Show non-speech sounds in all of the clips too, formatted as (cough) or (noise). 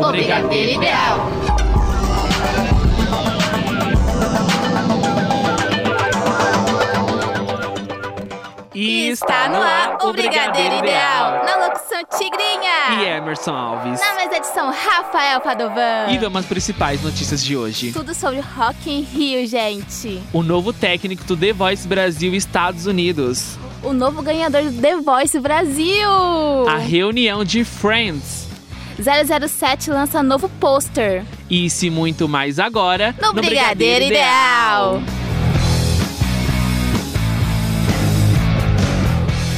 O Brigadeiro Ideal. E Está no ar o Brigadeiro Ideal. Na locução Tigrinha. E Emerson Alves. Na mais edição Rafael Padovan. E vamos às principais notícias de hoje. Tudo sobre Rock in Rio, gente. O novo técnico do The Voice Brasil Estados Unidos. O novo ganhador do The Voice Brasil. A reunião de Friends. 007 lança novo pôster. Isso e muito mais agora No, Brigadeiro, Ideal.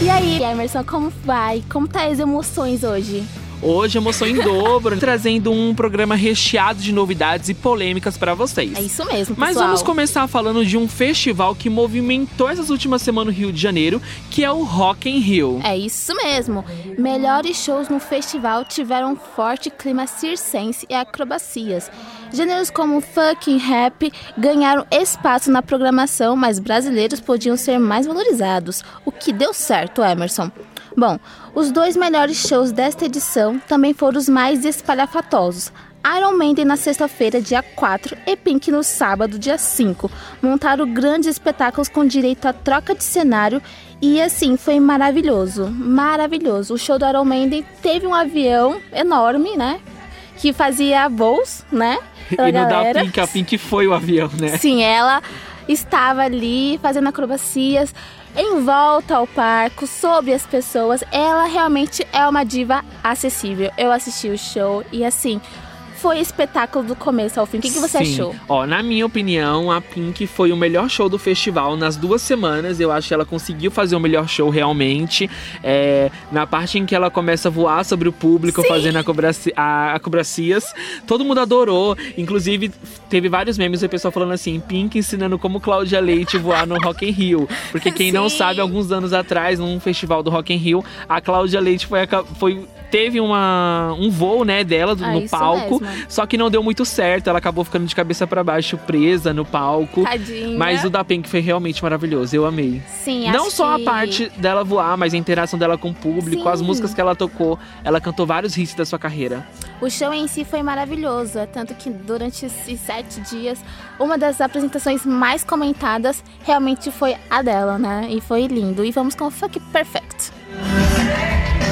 E aí, Emerson, como vai? Como tá as emoções hoje? Hoje, emoção em dobro, (laughs) trazendo um programa recheado de novidades e polêmicas para vocês. É isso mesmo, pessoal. Mas vamos começar falando de um festival que movimentou essas últimas semanas no Rio de Janeiro, que é o Rock in Rio. É isso mesmo. Melhores shows no festival tiveram um forte clima circense e acrobacias. Gêneros como funk e rap ganharam espaço na programação, mas brasileiros podiam ser mais valorizados, o que deu certo, Emerson. Bom, os dois melhores shows desta edição também foram os mais espalhafatosos. Iron Maiden na sexta-feira, dia 4, e Pink no sábado, dia 5. Montaram grandes espetáculos com direito a troca de cenário e assim, foi maravilhoso, maravilhoso. O show do Iron Maiden teve um avião enorme, né? Que fazia voos, né? pela E no da. Pink, a Pink foi o avião, né? Sim, ela estava ali fazendo acrobacias em volta ao parque, sobre as pessoas. Ela realmente é uma diva acessível. Eu assisti o show e assim, foi espetáculo do começo ao fim. O que, que você Sim. achou? Ó, na minha opinião, a Pink foi o melhor show do festival nas duas semanas. Eu acho que ela conseguiu fazer o melhor show realmente. É, na parte em que ela começa a voar sobre o público, Sim. fazendo acrobacias, todo mundo adorou. Inclusive, teve vários memes do pessoal falando assim: Pink ensinando como Cláudia Leite voar no Rock in Rio. Porque quem não Sim. sabe, alguns anos atrás, num festival do Rock in Rio, a Cláudia Leite foi, foi teve uma, um voo, né, dela Ah, no palco. mesmo. Só que não deu muito certo, ela acabou ficando de cabeça pra baixo, presa no palco. Tadinha. Mas o da Pink foi realmente maravilhoso, eu amei. Sim, Não só que- a parte dela voar, mas a interação dela com o público, as Sim. músicas que ela tocou. Ela cantou vários hits da sua carreira. O show em si foi maravilhoso, é tanto que durante esses sete dias, uma das apresentações mais comentadas realmente foi a dela, né? E foi lindo. E vamos com o Funk Perfect.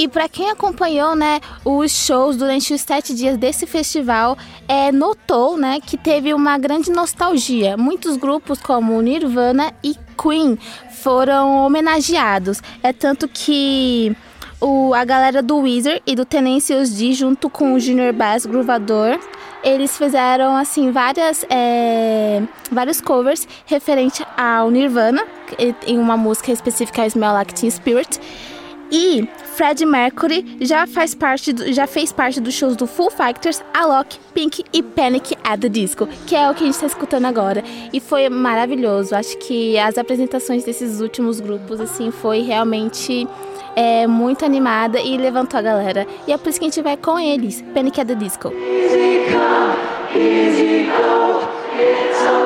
E para quem acompanhou, né, os shows durante os sete dias desse festival, é, notou, né, que teve uma grande nostalgia. Muitos grupos como Nirvana e Queen foram homenageados. É tanto que o, a galera do Weezer e do Tenacious D, junto com o Junior Bass Groovador, eles fizeram assim várias é, vários covers referente ao Nirvana em uma música específica Smell Like Teen Spirit e Freddie Mercury já faz parte do- já fez parte dos shows do Foo Fighters, Alok, Pink e Panic at the Disco, que é o que a gente está escutando agora. E foi maravilhoso. Acho que as apresentações desses últimos grupos assim foi realmente é, muito animada e levantou a galera. E é por isso que a gente vai com eles, Panic at the Disco. Just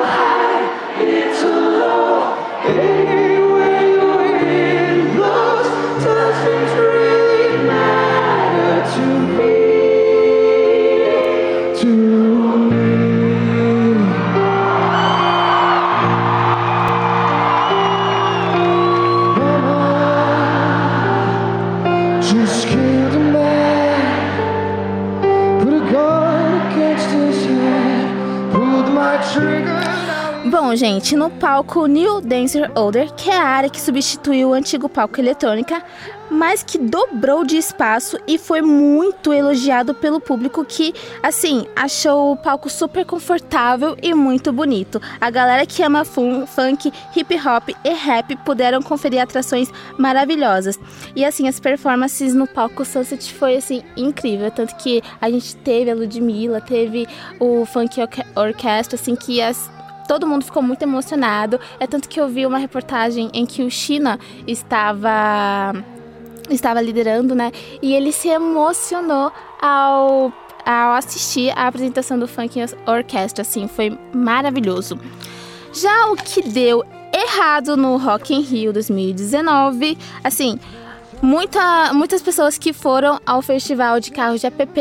gente, no palco New Dancer Order, que é a área que substituiu o antigo palco eletrônica, mas que dobrou de espaço e foi muito elogiado pelo público que, assim, achou o palco super confortável e muito bonito. A galera que ama fun- funk, hip hop e rap puderam conferir atrações maravilhosas. E assim, as performances no palco Sunset foi assim incrível, tanto que a gente teve a Ludmilla, teve o Funk Orque- Orquestra, assim que as todo mundo ficou muito emocionado. É tanto que eu vi uma reportagem em que o China estava estava liderando, né? E ele se emocionou ao ao assistir a apresentação do Funk Orchestra, assim, foi maravilhoso. Já o que deu errado no Rock in Rio 2019, assim, muita, muitas pessoas que foram ao festival de carros de app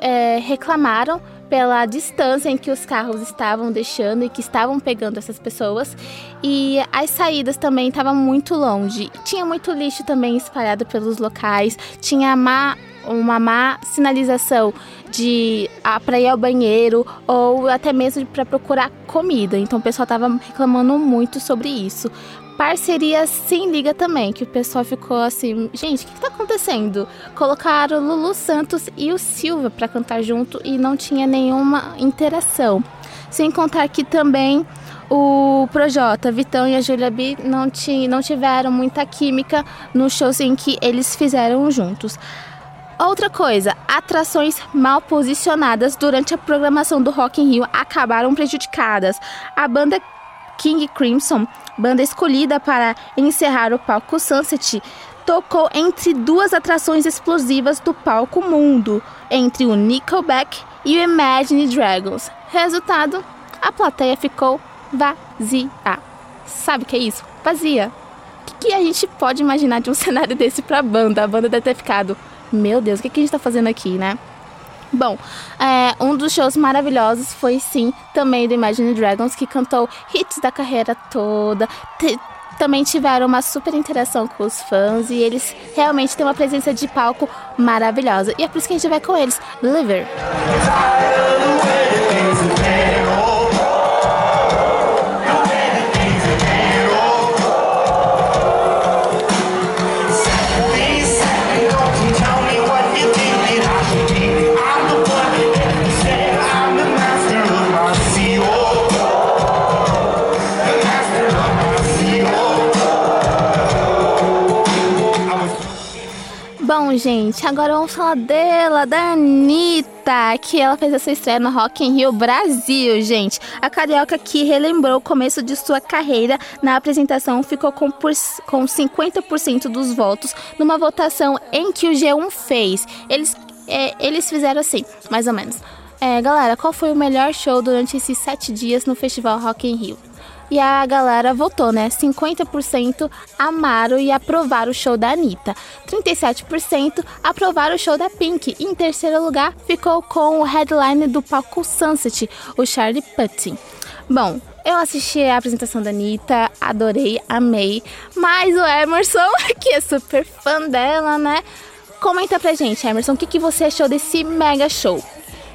é, reclamaram pela distância em que os carros estavam deixando e que estavam pegando essas pessoas. E as saídas também estavam muito longe. Tinha muito lixo também espalhado pelos locais, tinha má, uma má sinalização de ah, para ir ao banheiro ou até mesmo para procurar comida. Então o pessoal estava reclamando muito sobre isso parceria sem liga também, que o pessoal ficou assim, gente, o que, está acontecendo? Colocaram Lulu Santos e o Silva para cantar junto e não tinha nenhuma interação. Sem contar que também o Projota, Vitão e a Julia B não, não tiveram muita química nos shows em que eles fizeram juntos. Outra coisa, atrações mal posicionadas durante a programação do Rock in Rio acabaram prejudicadas. A banda King Crimson, banda escolhida para encerrar o palco Sunset, tocou entre duas atrações explosivas do palco mundo, entre o Nickelback e o Imagine Dragons. Resultado, a plateia ficou vazia. Sabe o que é isso? Vazia. O que, que, a gente pode imaginar de um (laughs) cenário desse para a banda? A banda deve ter ficado, meu Deus, o que, que a gente está fazendo aqui, né? Bom, é, um dos shows maravilhosos foi sim também do Imagine Dragons, que cantou hits da carreira toda. Também tiveram uma super interação com os fãs e eles realmente têm uma presença de palco maravilhosa. E é por isso que a gente vai com eles, Believer. Gente, agora vamos falar dela, da Anitta, que ela fez essa estreia no Rock in Rio Brasil, gente. A carioca que relembrou o começo de sua carreira na apresentação ficou com, por, com 50% dos votos numa votação em que o G1 fez. Eles, é, eles fizeram assim, mais ou menos. É, galera, qual foi o melhor show durante esses sete dias no Festival Rock in Rio? E a galera votou, né? 50% amaram e aprovaram o show da Anitta. 37% aprovaram o show da Pink. E em terceiro lugar ficou com o headline do palco Sunset, o Charlie Putin. Bom, eu assisti a apresentação da Anitta, adorei, amei. Mas o Emerson, (laughs) que é super fã dela, né? Comenta pra gente, Emerson, o que, que você achou desse mega show?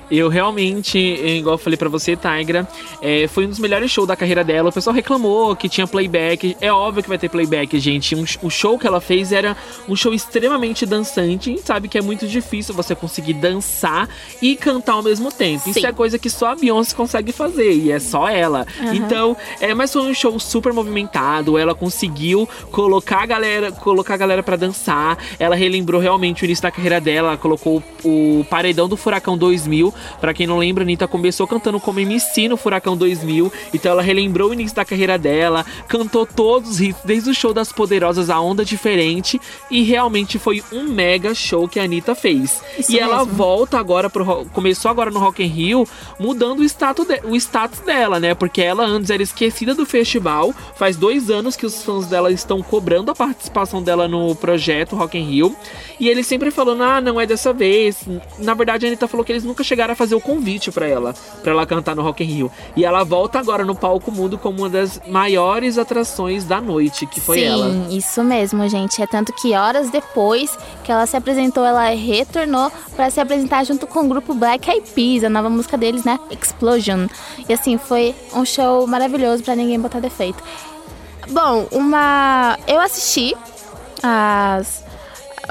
Eu realmente, igual eu falei pra você, Tigra, é, foi um dos melhores shows da carreira dela. O pessoal reclamou que tinha playback. É óbvio que vai ter playback, gente. Um, o show que ela fez era um show extremamente dançante. A gente sabe que é muito difícil você conseguir dançar e cantar ao mesmo tempo. Sim. Isso é coisa que só a Beyoncé consegue fazer, e é só ela. Uhum. Então, é, mas foi um show super movimentado. Ela conseguiu colocar a galera, colocar a galera para dançar. Ela relembrou realmente o início da carreira dela. Ela colocou o Paredão do Furacão 2000 para quem não lembra, a Anitta começou cantando como MC no Furacão 2000, então ela relembrou o início da carreira dela, cantou todos os hits, desde o show das Poderosas a Onda Diferente, e realmente foi um mega show que a Anitta fez. Isso e mesmo. ela volta agora pro começou agora no Rock in Rio, mudando o status, de, o status dela, né? Porque ela antes era esquecida do festival, faz dois anos que os fãs dela estão cobrando a participação dela no projeto Rock in Rio, e eles sempre falando, ah, não é dessa vez. Na verdade, a Anitta falou que eles nunca chegaram chegaram a fazer o convite para ela, para ela cantar no Rock in Rio. E ela volta agora no palco mundo como uma das maiores atrações da noite, que foi Sim, ela. Sim, isso mesmo, gente. É tanto que horas depois que ela se apresentou, ela retornou para se apresentar junto com o grupo Black Eyed Peas, a nova música deles, né? Explosion. E assim, foi um show maravilhoso para ninguém botar defeito. Bom, uma eu assisti as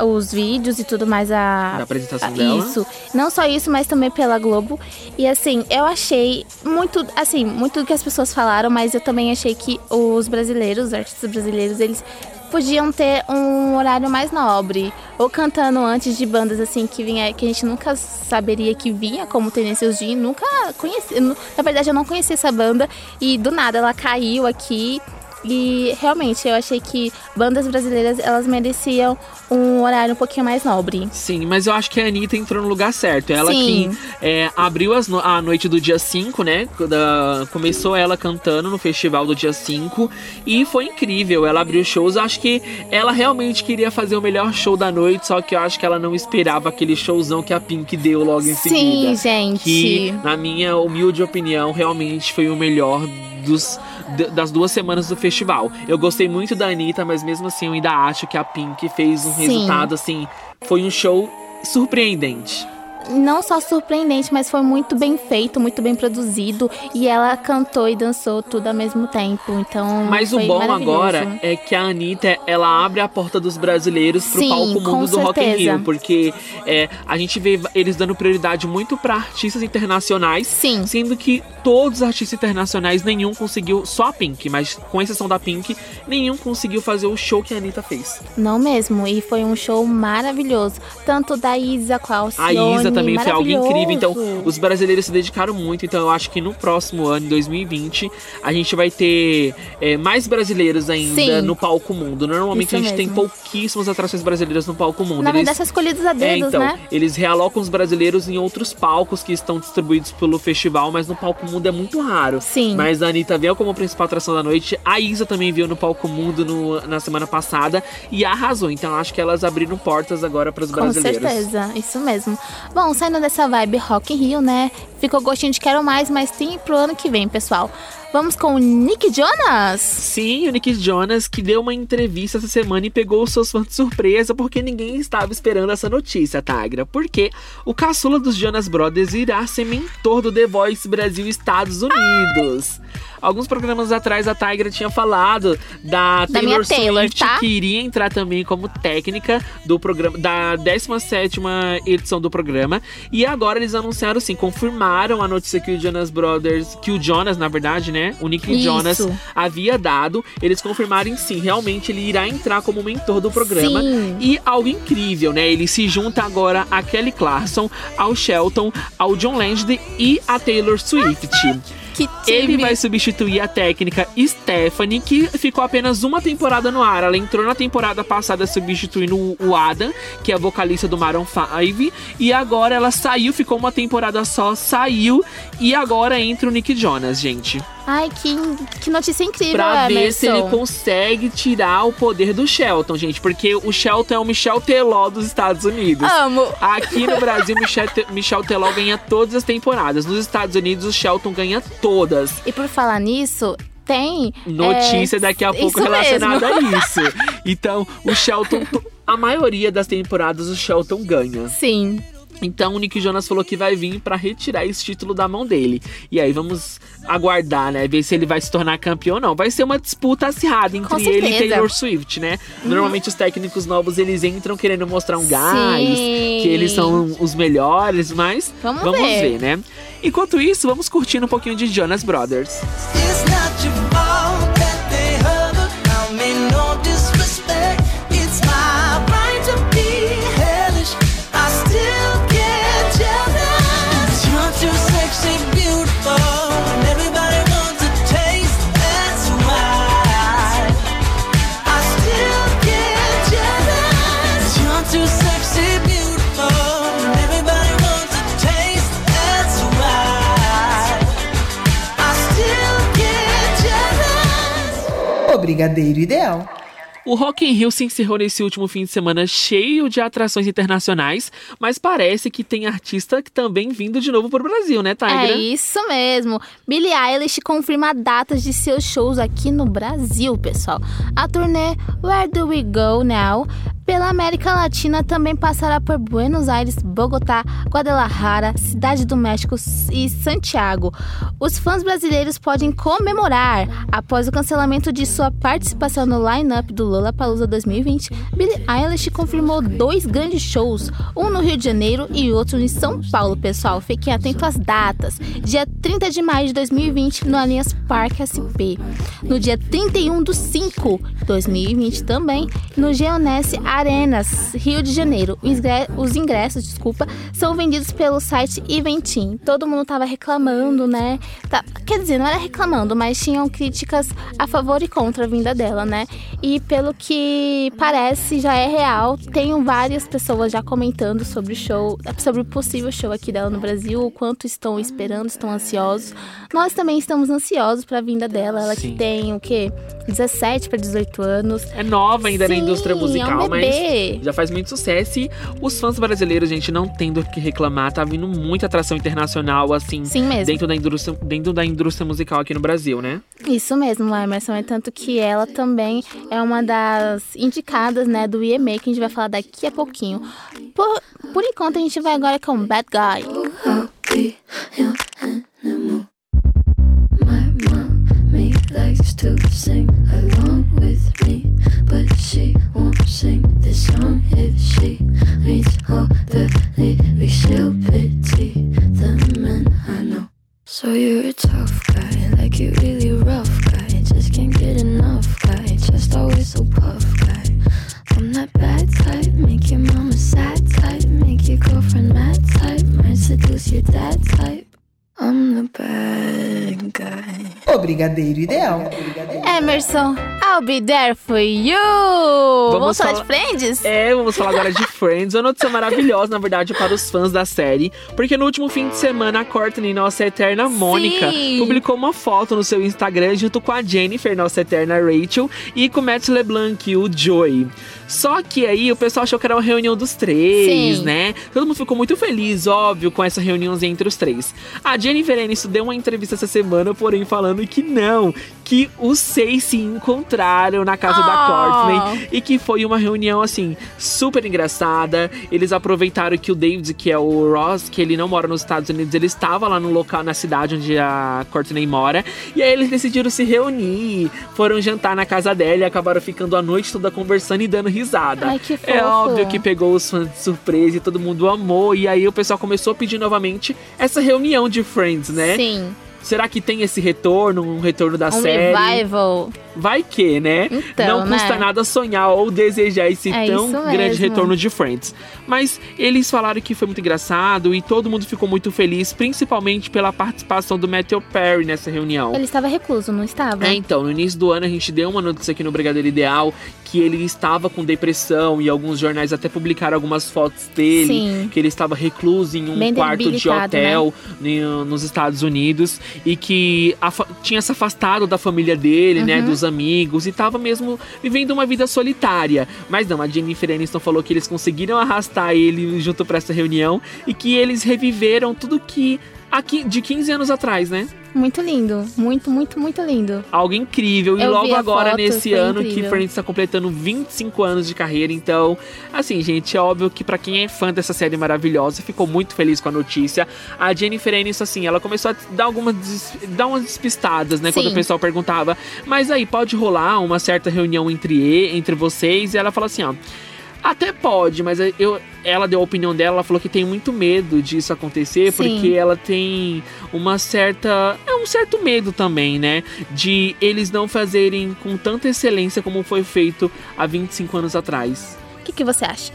os vídeos e tudo mais a, a apresentação a, dela. Isso. Não só isso, mas também pela Globo. E assim, eu achei muito, assim, muito do que as pessoas falaram, mas eu também achei que os brasileiros, os artistas brasileiros, eles podiam ter um horário mais nobre. Ou cantando antes de bandas assim que vinha, que a gente nunca saberia que vinha, como Tennessee Jean, nunca conheci. Na verdade, eu não conhecia essa banda e do nada ela caiu aqui. E realmente eu achei que bandas brasileiras elas mereciam um horário um pouquinho mais nobre. Sim, mas eu acho que a Anitta entrou no lugar certo. Ela Sim. que é, abriu as no- a noite do dia 5, né? Da- começou ela cantando no festival do dia 5 e foi incrível. Ela abriu shows. Eu acho que ela realmente queria fazer o melhor show da noite, só que eu acho que ela não esperava aquele showzão que a Pink deu logo em Sim, seguida. gente. Que, na minha humilde opinião, realmente foi o melhor dos, das duas semanas do festival. Eu gostei muito da Anitta, mas mesmo assim eu ainda acho que a Pink fez um Sim. resultado assim. Foi um show surpreendente. Não só surpreendente, mas foi muito bem feito, muito bem produzido. E ela cantou e dançou tudo ao mesmo tempo. Então. Mas o bom agora é que a Anitta, ela abre a porta dos brasileiros pro Sim, palco mundo do Rock in certeza. Rio. Porque é, a gente vê eles dando prioridade muito pra artistas internacionais. Sim. Sendo que todos os artistas internacionais, nenhum conseguiu, só a Pink, mas com exceção da Pink, nenhum conseguiu fazer o show que a Anitta fez. Não mesmo. E foi um show maravilhoso. Tanto da Isa com a Isa também foi algo incrível. Então, os brasileiros se dedicaram muito. Então, eu acho que no próximo ano, em 2020, a gente vai ter é, mais brasileiros ainda Sim. no palco mundo. Normalmente Isso a gente tem mesmo. pouquíssimas atrações brasileiras no palco mundo. Na verdade, são escolhidos a é, dedos, então, né? eles realocam os brasileiros em outros palcos que estão distribuídos pelo festival, mas no palco mundo é muito raro. Sim. Mas a Anitta veio como principal atração da noite, a Isa também veio no palco mundo no- na semana passada e arrasou. Então acho que elas abriram portas agora para os Com brasileiros. certeza, isso mesmo. Bom, saindo dessa vibe Rock in Rio, né? Ficou gostinho de quero mais, mas tem pro ano que vem, pessoal. Vamos com o Nick Jonas? Sim, o Nick Jonas que deu uma entrevista essa semana e pegou os seus fãs de surpresa porque ninguém estava esperando essa notícia, Tagra. Porque o caçula dos Jonas Brothers irá ser mentor do The Voice Brasil Estados Unidos. Alguns programas atrás a Tigra tinha falado da, Da Taylor Taylor, Swift tá? que iria entrar também como técnica do programa da 17 edição do programa e agora eles anunciaram assim, confirmaram a notícia que o Jonas Brothers, que o Jonas na verdade, né, o Nick Isso. Jonas havia dado, eles confirmaram sim, realmente ele irá entrar como mentor do programa. Sim. E algo incrível, né? Ele se junta agora a Kelly Clarkson, ao Shelton, ao John Legend e a Taylor Swift. Que Ele time. vai substituir a técnica Stephanie, que ficou apenas uma temporada no ar. Ela entrou na temporada passada substituindo o- o Adam, que é a vocalista do Maroon 5. E agora ela saiu, ficou uma temporada só, saiu. E agora entra o Nick Jonas, gente. Ai, que, que notícia incrível, Pra ver se ele consegue tirar o poder do Shelton, gente. Porque o Shelton é o Michel Teló dos Estados Unidos. Amo. Aqui no Brasil, Michel, Michel Teló ganha todas as temporadas. Nos Estados Unidos, o Shelton ganha todas. E por falar nisso, tem. Notícia é, daqui a pouco relacionada mesmo. a isso. Então, o Shelton, to- (laughs) a maioria das temporadas, o Shelton ganha. Sim. Então, o Nick Jonas falou que vai vir pra retirar esse título da mão dele. E aí, vamos aguardar, né? Ver se ele vai se tornar campeão ou não. Vai ser uma disputa acirrada entre Com ele e certeza. Uhum. Taylor Swift, né? Normalmente, os técnicos novos, eles entram querendo mostrar um gás, Sim. que eles são os melhores, mas Vamos ver. ver. né? Enquanto isso, vamos curtindo um pouquinho de Jonas Brothers. It's Brigadeiro Ideal. O Rock in Rio se encerrou nesse último fim de semana cheio de atrações internacionais, mas parece que tem artista que também vindo de novo pro Brasil, né, Tigra? É isso mesmo. Billie Eilish confirma datas de seus shows aqui no Brasil, pessoal. A turnê Where Do We Go Now pela América Latina também passará por Buenos Aires, Bogotá, Guadalajara, Cidade do México e Santiago. Os fãs brasileiros podem comemorar após o cancelamento de sua participação no line-up do Lollapalooza 2020, Billie Eilish confirmou dois grandes shows, um no Rio de Janeiro e outro em São Paulo, pessoal. Fiquem atentos às datas. Dia 30 de maio de 2020 no Allianz Parque SP. No dia 31 do 5 2020 também no Geonesse Arenas, Rio de Janeiro. Os ingre- Os ingressos, desculpa, são vendidos pelo site Eventim. Todo mundo tava reclamando, né? Tá- quer dizer, não era reclamando, mas tinham críticas a favor e contra a vinda dela, né? E pelo que parece, já é real. Tenho várias pessoas já comentando sobre o show, sobre o possível show aqui dela no Brasil, o quanto estão esperando, estão ansiosos. Nós também estamos ansiosos para a vinda dela. Ela Sim. que tem o quê? 17 para 18 anos. É nova ainda na Sim, indústria musical, é um mas já faz muito sucesso. E os fãs brasileiros, gente, não tendo o que reclamar. Tá vindo muita atração internacional, assim, Sim mesmo. dentro da, indústria, dentro da indústria musical aqui no Brasil, né? Isso mesmo, Emerson. É tanto que ela também é uma das indicadas, né, do EMA, que a gente vai falar daqui a pouquinho. Por, por enquanto, a gente vai agora com Bad Guy. Likes to sing along with me, but she won't sing this song if she reads all the lyrics. She'll pity the men I know. So you're a tough guy, like you really rough guy. Just can't get enough guy, just always so puff guy. I'm that bad type, make your mama sad type, make your girlfriend mad type, might seduce your dad type. I'm the bad guy. O Brigadeiro Ideal. Emerson, I'll be there for you! Vamos, falar falar- de Friends? É, vamos falar agora de Friends, uma notícia maravilhosa, na verdade, para os fãs da série, porque no último fim de semana a Courtney, nossa eterna Mônica, Sim. publicou uma foto no seu Instagram junto com a Jennifer, nossa eterna Rachel, e com o Matt LeBlanc, o Joey. Só que aí o pessoal achou que era uma reunião dos três, Sim. né? Todo mundo ficou muito feliz, óbvio, com essa reuniãozinha entre os três. A Jennifer Aniston deu uma entrevista essa semana, porém falando que não, que os seis se encontraram na casa da Oh. Courtney e que foi uma reunião assim super engraçada. Eles aproveitaram que o David, que é o Ross, que ele não mora nos Estados Unidos, ele estava lá no local na cidade onde a Courtney mora, e aí eles decidiram se reunir, foram jantar na casa dela e acabaram ficando a noite toda conversando e dando risada. Ai, que É fofo. óbvio que pegou os fãs de surpresa e todo mundo amou, e aí o pessoal começou a pedir novamente essa reunião de Friends, né? Sim, Será que tem esse retorno, um retorno da um série? revival. Vai que, né? Então, Não custa né? nada sonhar ou desejar esse É tão grande retorno de Friends. Mas eles falaram que foi muito engraçado e todo mundo ficou muito feliz, principalmente pela participação do Matthew Perry nessa reunião. Ele estava recluso, não estava? É, então, no início do ano a gente deu uma notícia aqui no Brigadeiro Ideal que ele estava com depressão e alguns jornais até publicaram algumas fotos dele, Sim. que ele estava recluso em um Bem quarto de debilitado, hotel no- nos Estados Unidos e que tinha se afastado da família dele, né, Uhum. dos amigos e estava mesmo vivendo uma vida solitária. Mas não, a Jennifer Aniston falou que eles conseguiram arrastar ele junto para essa reunião e que eles reviveram tudo que aqui de 15 anos atrás, né? Muito lindo. Muito, muito, muito lindo. Algo incrível. E Eu logo agora, foto, nesse ano, que incrível. Friends está completando 25 anos de carreira. Então, assim, gente, é óbvio que pra quem é fã dessa série maravilhosa, ficou muito feliz com a notícia. A Jennifer Aniston, assim, ela começou a dar algumas des- dar umas despistadas, né? Quando Sim. o pessoal perguntava, mas aí pode rolar uma certa reunião entre, entre vocês? E ela falou assim, ó. Até pode, mas eu, ela deu a opinião dela, ela falou que tem muito medo disso acontecer, Sim. porque ela tem uma certa. É um certo medo também, né? De eles não fazerem com tanta excelência como foi feito há 25 anos atrás. O que, que você acha?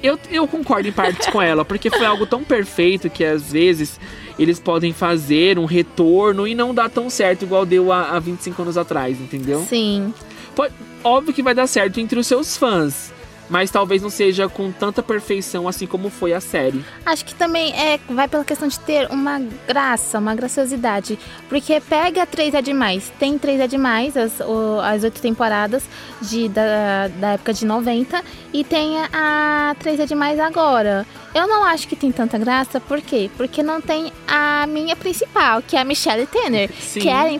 Eu, eu concordo em partes com ela, porque foi algo tão perfeito que às vezes eles podem fazer um retorno e não dá tão certo igual deu há, há 25 anos atrás, entendeu? Sim. Pode- óbvio que vai dar certo entre os seus fãs, mas talvez não seja com tanta perfeição assim como foi a série. Acho que também é, vai pela questão de ter uma graça, uma graciosidade. Porque pega três é demais. Tem três é demais, as, o- as oito temporadas de, da, da época de 90. E tem a, três é demais agora. Eu não acho que tem tanta graça, por quê? Porque não tem a minha principal, que é a Michelle Tanner. Sim. Que era,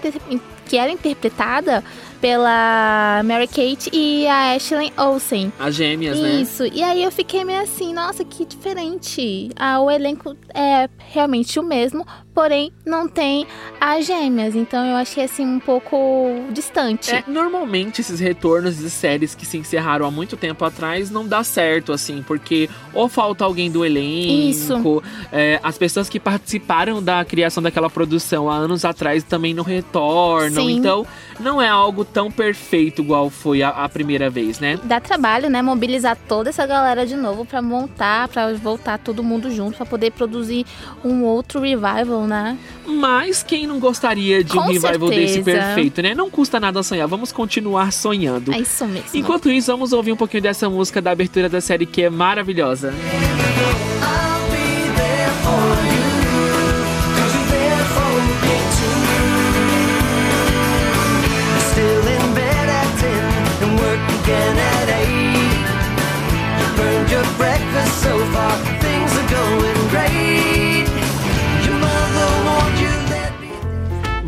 que era interpretada pela Mary Kate e a Ashley Olsen. As gêmeas, né? Isso, e aí eu fiquei meio assim, nossa, que diferente. Ah, o elenco é realmente o mesmo, porém não tem as gêmeas. Então eu achei assim um pouco distante. É, normalmente esses retornos de séries que se encerraram há muito tempo atrás não dá certo, assim, porque ou falta alguém do elenco, é, as pessoas que participaram da criação daquela produção há anos atrás também não retornam. Sim. Então não é algo tão perfeito igual foi a, a primeira vez, né? Dá trabalho, né? Mobilizar toda essa galera de novo pra montar, pra voltar todo mundo junto, pra poder produzir um outro revival, né? Mas quem não gostaria de um Com revival desse perfeito, né? Não custa nada sonhar, vamos continuar sonhando. É isso mesmo. Enquanto isso, vamos ouvir um pouquinho dessa música da abertura da série que é maravilhosa. I'll be there for you. 'Cause you're there for me too. Still in bed at 10 and work again at 8. Burned your breakfast so far,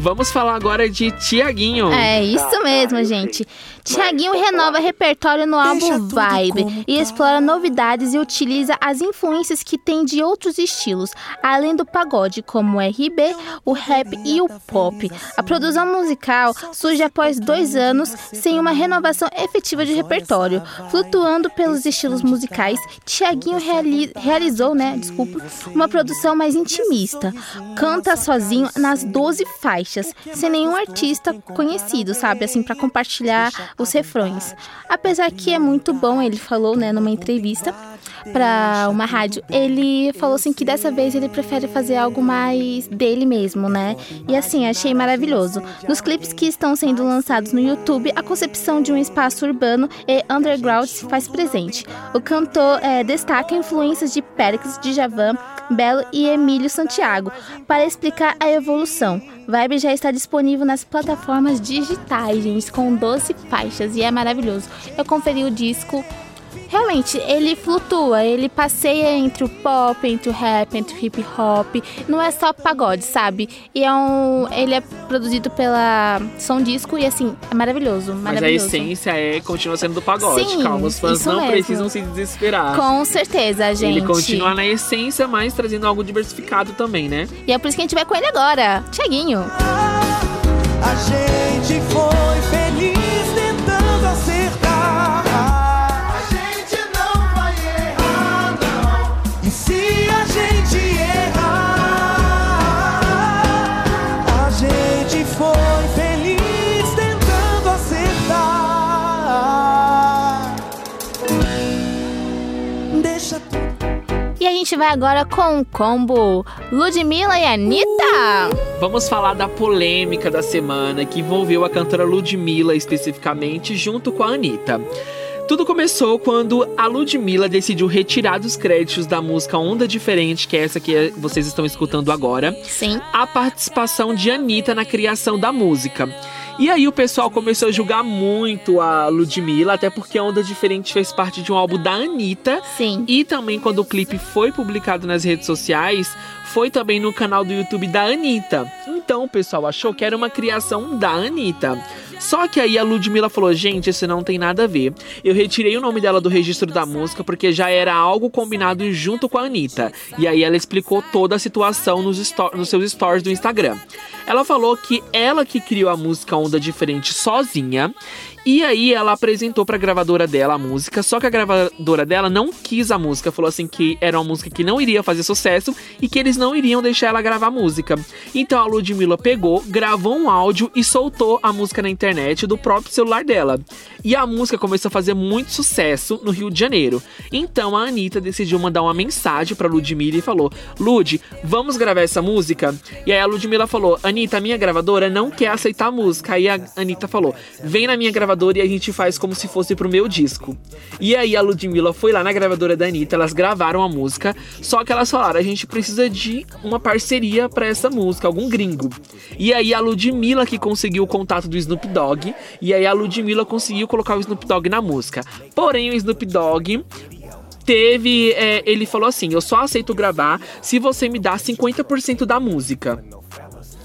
Vamos falar agora de Tiaguinho. É isso mesmo, gente. Tiaguinho renova repertório no álbum Vibe e explora novidades e utiliza as influências que tem de outros estilos, além do pagode, como o RB, o rap e o pop. A produção musical surge após dois anos sem uma renovação efetiva de repertório. Flutuando pelos estilos musicais, Tiaguinho reali- realizou, né, desculpa, uma produção mais intimista. Canta sozinho nas 12 faixas, sem nenhum artista conhecido, sabe, assim, para compartilhar os refrões. Apesar que é muito bom, ele falou, né, numa entrevista para uma rádio, ele falou assim que dessa vez ele prefere fazer algo mais dele mesmo, né? E assim, achei maravilhoso. Nos clipes que estão sendo lançados no YouTube, a concepção de um espaço urbano e underground se faz presente. O cantor eh, destaca influências de Périx, Djavan, Belo e Emílio Santiago para explicar a evolução. Vibe já está disponível nas plataformas digitais, gente, com 12 faixas e é maravilhoso. Eu conferi o disco. Realmente, ele flutua, ele passeia entre o pop, entre o rap, entre o hip hop. Não é só pagode, sabe? E é um. Ele é produzido pela Som Disco e assim, é maravilhoso. Mas a maravilhoso. essência é continua sendo do pagode. Sim, Calma, os fãs não mesmo. precisam se desesperar. Com certeza, gente. Ele continua na essência, mas trazendo algo diversificado também, né? E é por isso que a gente vai com ele agora. Tiaguinho. A gente foi feliz gente vai agora com o combo Ludmilla e Anitta. Vamos falar da polêmica da semana que envolveu a cantora Ludmilla especificamente junto com a Anitta. Tudo começou quando a Ludmilla decidiu retirar dos créditos da música Onda Diferente, que é essa que vocês estão escutando agora, Sim. a participação de Anitta na criação da música. E aí o pessoal começou a julgar muito a Ludmilla, até porque a Onda Diferente fez parte de um álbum da Anitta. Sim. E também quando o clipe foi publicado nas redes sociais, foi também no canal do YouTube da Anitta. Então o pessoal achou que era uma criação da Anitta. Só que aí a Ludmilla falou: gente, isso não tem nada a ver. Eu retirei o nome dela do registro da música porque já era algo combinado junto com a Anitta. E aí ela explicou toda a situação nos, nos seus stories do Instagram. Ela falou que ela que criou a música Onda Diferente sozinha. E aí ela apresentou pra gravadora dela a música, só que a gravadora dela não quis a música, falou assim que era uma música que não iria fazer sucesso e que eles não iriam deixar ela gravar a música. Então a Ludmilla pegou, gravou um áudio e soltou a música na internet do próprio celular dela. E a música começou a fazer muito sucesso no Rio de Janeiro. Então a Anitta decidiu mandar uma mensagem pra Ludmilla e falou: Lud, vamos gravar essa música? E aí a Ludmilla falou: Anitta, minha gravadora não quer aceitar a música. Aí a Anitta falou: vem na minha gravadora e a gente faz como se fosse pro meu disco. E aí a Ludmilla foi lá na gravadora da Anitta, elas gravaram a música, só que elas falaram: a gente precisa de uma parceria pra essa música, algum gringo. E aí a Ludmilla que conseguiu o contato do Snoop Dogg, e aí a Ludmilla conseguiu colocar o Snoop Dogg na música. Porém, o Snoop Dogg teve. é, ele falou assim: eu só aceito gravar se você me dá 50% da música.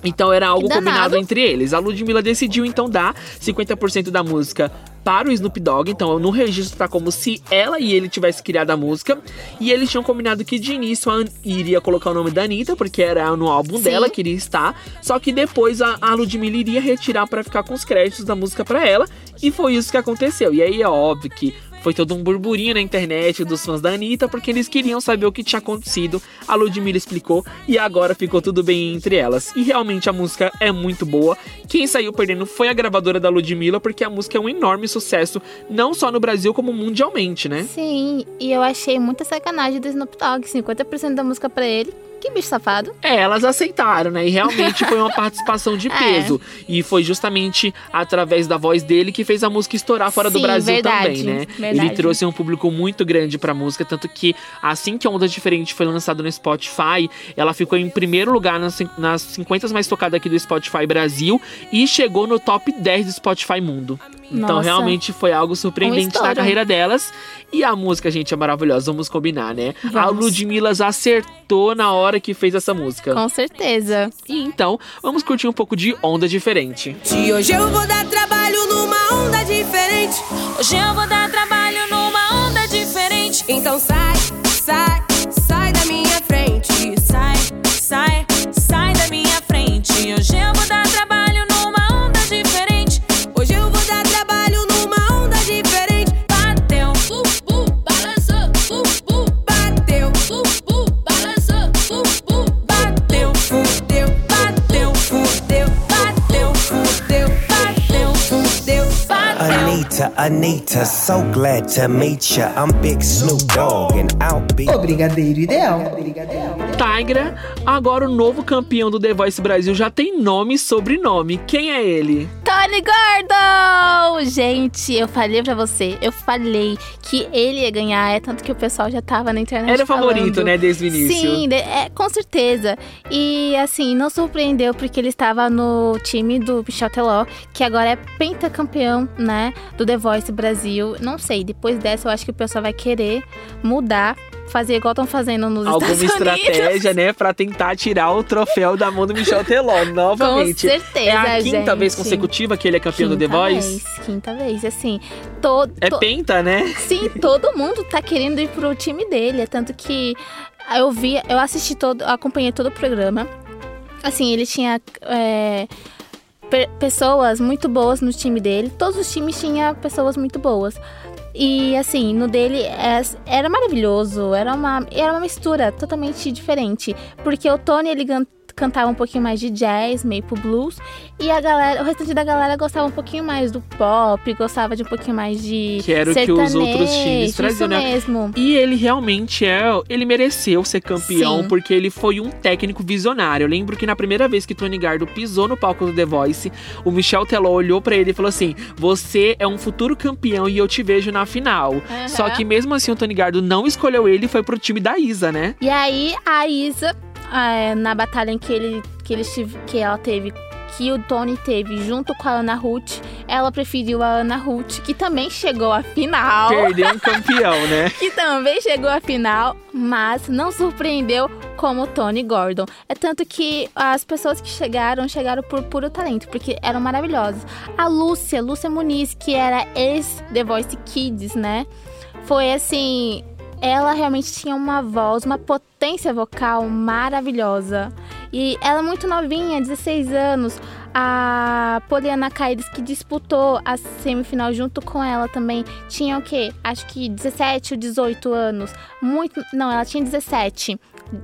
Então era algo combinado entre eles. A Ludmilla decidiu então dar 50% da música para o Snoop Dogg. Então no registro tá como se ela e ele tivessem criado a música. E eles tinham combinado que de início a An- iria colocar o nome da Anitta, porque era no álbum Sim. dela que iria estar. Só que depois a, a Ludmilla iria retirar para ficar com os créditos da música para ela. E foi isso que aconteceu. E aí é óbvio que foi todo um burburinho na internet dos fãs da Anitta, porque eles queriam saber o que tinha acontecido. A Ludmilla explicou e agora ficou tudo bem entre elas. E realmente a música é muito boa. Quem saiu perdendo foi a gravadora da Ludmilla, porque a música é um enorme sucesso, não só no Brasil, como mundialmente, né? Sim, e eu achei muita sacanagem do Snoop Dogg, 50% da música pra ele. Que bicho safado. É, elas aceitaram, né? E realmente foi uma (laughs) participação de É. peso. E foi justamente através da voz dele que fez a música estourar fora do Sim, Brasil verdade, também, né? verdade. Ele trouxe um público muito grande pra música, tanto que assim que a Onda Diferente foi lançada no Spotify, ela ficou em primeiro lugar nas, nas 50 mais tocadas aqui do Spotify Brasil e chegou no top 10 do Spotify Mundo. Então realmente foi algo surpreendente na carreira delas. E a música, gente, é maravilhosa, vamos combinar, né? A Vamos. Ludmilla acertou na hora que fez essa música. Com certeza. E então, vamos curtir um pouco de onda diferente. E hoje eu vou dar trabalho numa onda diferente. Hoje eu vou dar trabalho numa onda diferente. Então sai, sai, sai da minha frente. Sai, sai, sai da minha frente. Hoje eu vou Anita, Anita, so glad to meet ya. I'm Big Snoop Dogg, and I'll be. O Brigadeiro Ideal. Tigra, agora o novo campeão do The Voice Brasil já tem nome e sobrenome. Quem é ele? Tony Gordon! Gente, eu falei pra você, eu falei que ele ia ganhar, é tanto que o pessoal já tava na internet Era o favorito, né, desde o início. Sim, é, com certeza. E assim, não surpreendeu porque ele estava no time do Michel Teló, que agora é pentacampeão, né, do The Voice Brasil. Não sei, depois dessa eu acho que o pessoal vai querer mudar, fazer igual estão fazendo nos Alguma Estados estratégia, Unidos. né, pra tentar tirar o troféu da mão do Michel Teló, (laughs) Com novamente. certeza, é a quinta gente. vez consecutiva que ele é campeão do The Quinta Voice? Vez, quinta vez, assim, todo... É penta, né? Sim, todo mundo tá querendo ir pro time dele. É tanto que eu vi, eu assisti todo, acompanhei todo o programa. Assim, ele tinha é, pessoas muito boas no time dele. Todos os times tinham pessoas muito boas. E assim, no dele é- era maravilhoso, era uma, era uma mistura totalmente diferente. Porque o Tony, ele cantava um pouquinho mais de jazz, meio pro blues. E a galera, o restante da galera gostava um pouquinho mais do pop, gostava de um pouquinho mais de Que era o que os outros times traziam, né? mesmo. E ele realmente é. Ele mereceu ser campeão Sim. porque ele foi um técnico visionário. Eu lembro que na primeira vez que Tony Gardo pisou no palco do The Voice, o Michel Teló olhou pra ele e falou assim: Você é um futuro campeão e eu te vejo na final. Aham. Só que mesmo assim o Tony Gardo não escolheu ele e foi pro time da Isa, né? E aí a Isa, ah, na batalha em que, ele, que, tive, que ela teve, que o Tony teve junto com a Ana Ruth, ela preferiu a Ana Ruth, que também chegou à final. Perdeu um (laughs) campeão, né? Que também chegou à final, mas não surpreendeu como o Tony Gordon. É tanto que as pessoas que chegaram, chegaram por puro talento, porque eram maravilhosas. A Lúcia, Lúcia Muniz, que era ex-The Voice Kids, né? Foi assim. Ela realmente tinha uma voz, uma potência vocal maravilhosa. E ela é muito novinha, 16 anos. A Poliana Caires, que disputou a semifinal junto com ela também, tinha o quê? Acho que 17 ou 18 anos. Muito. Não, ela tinha 17.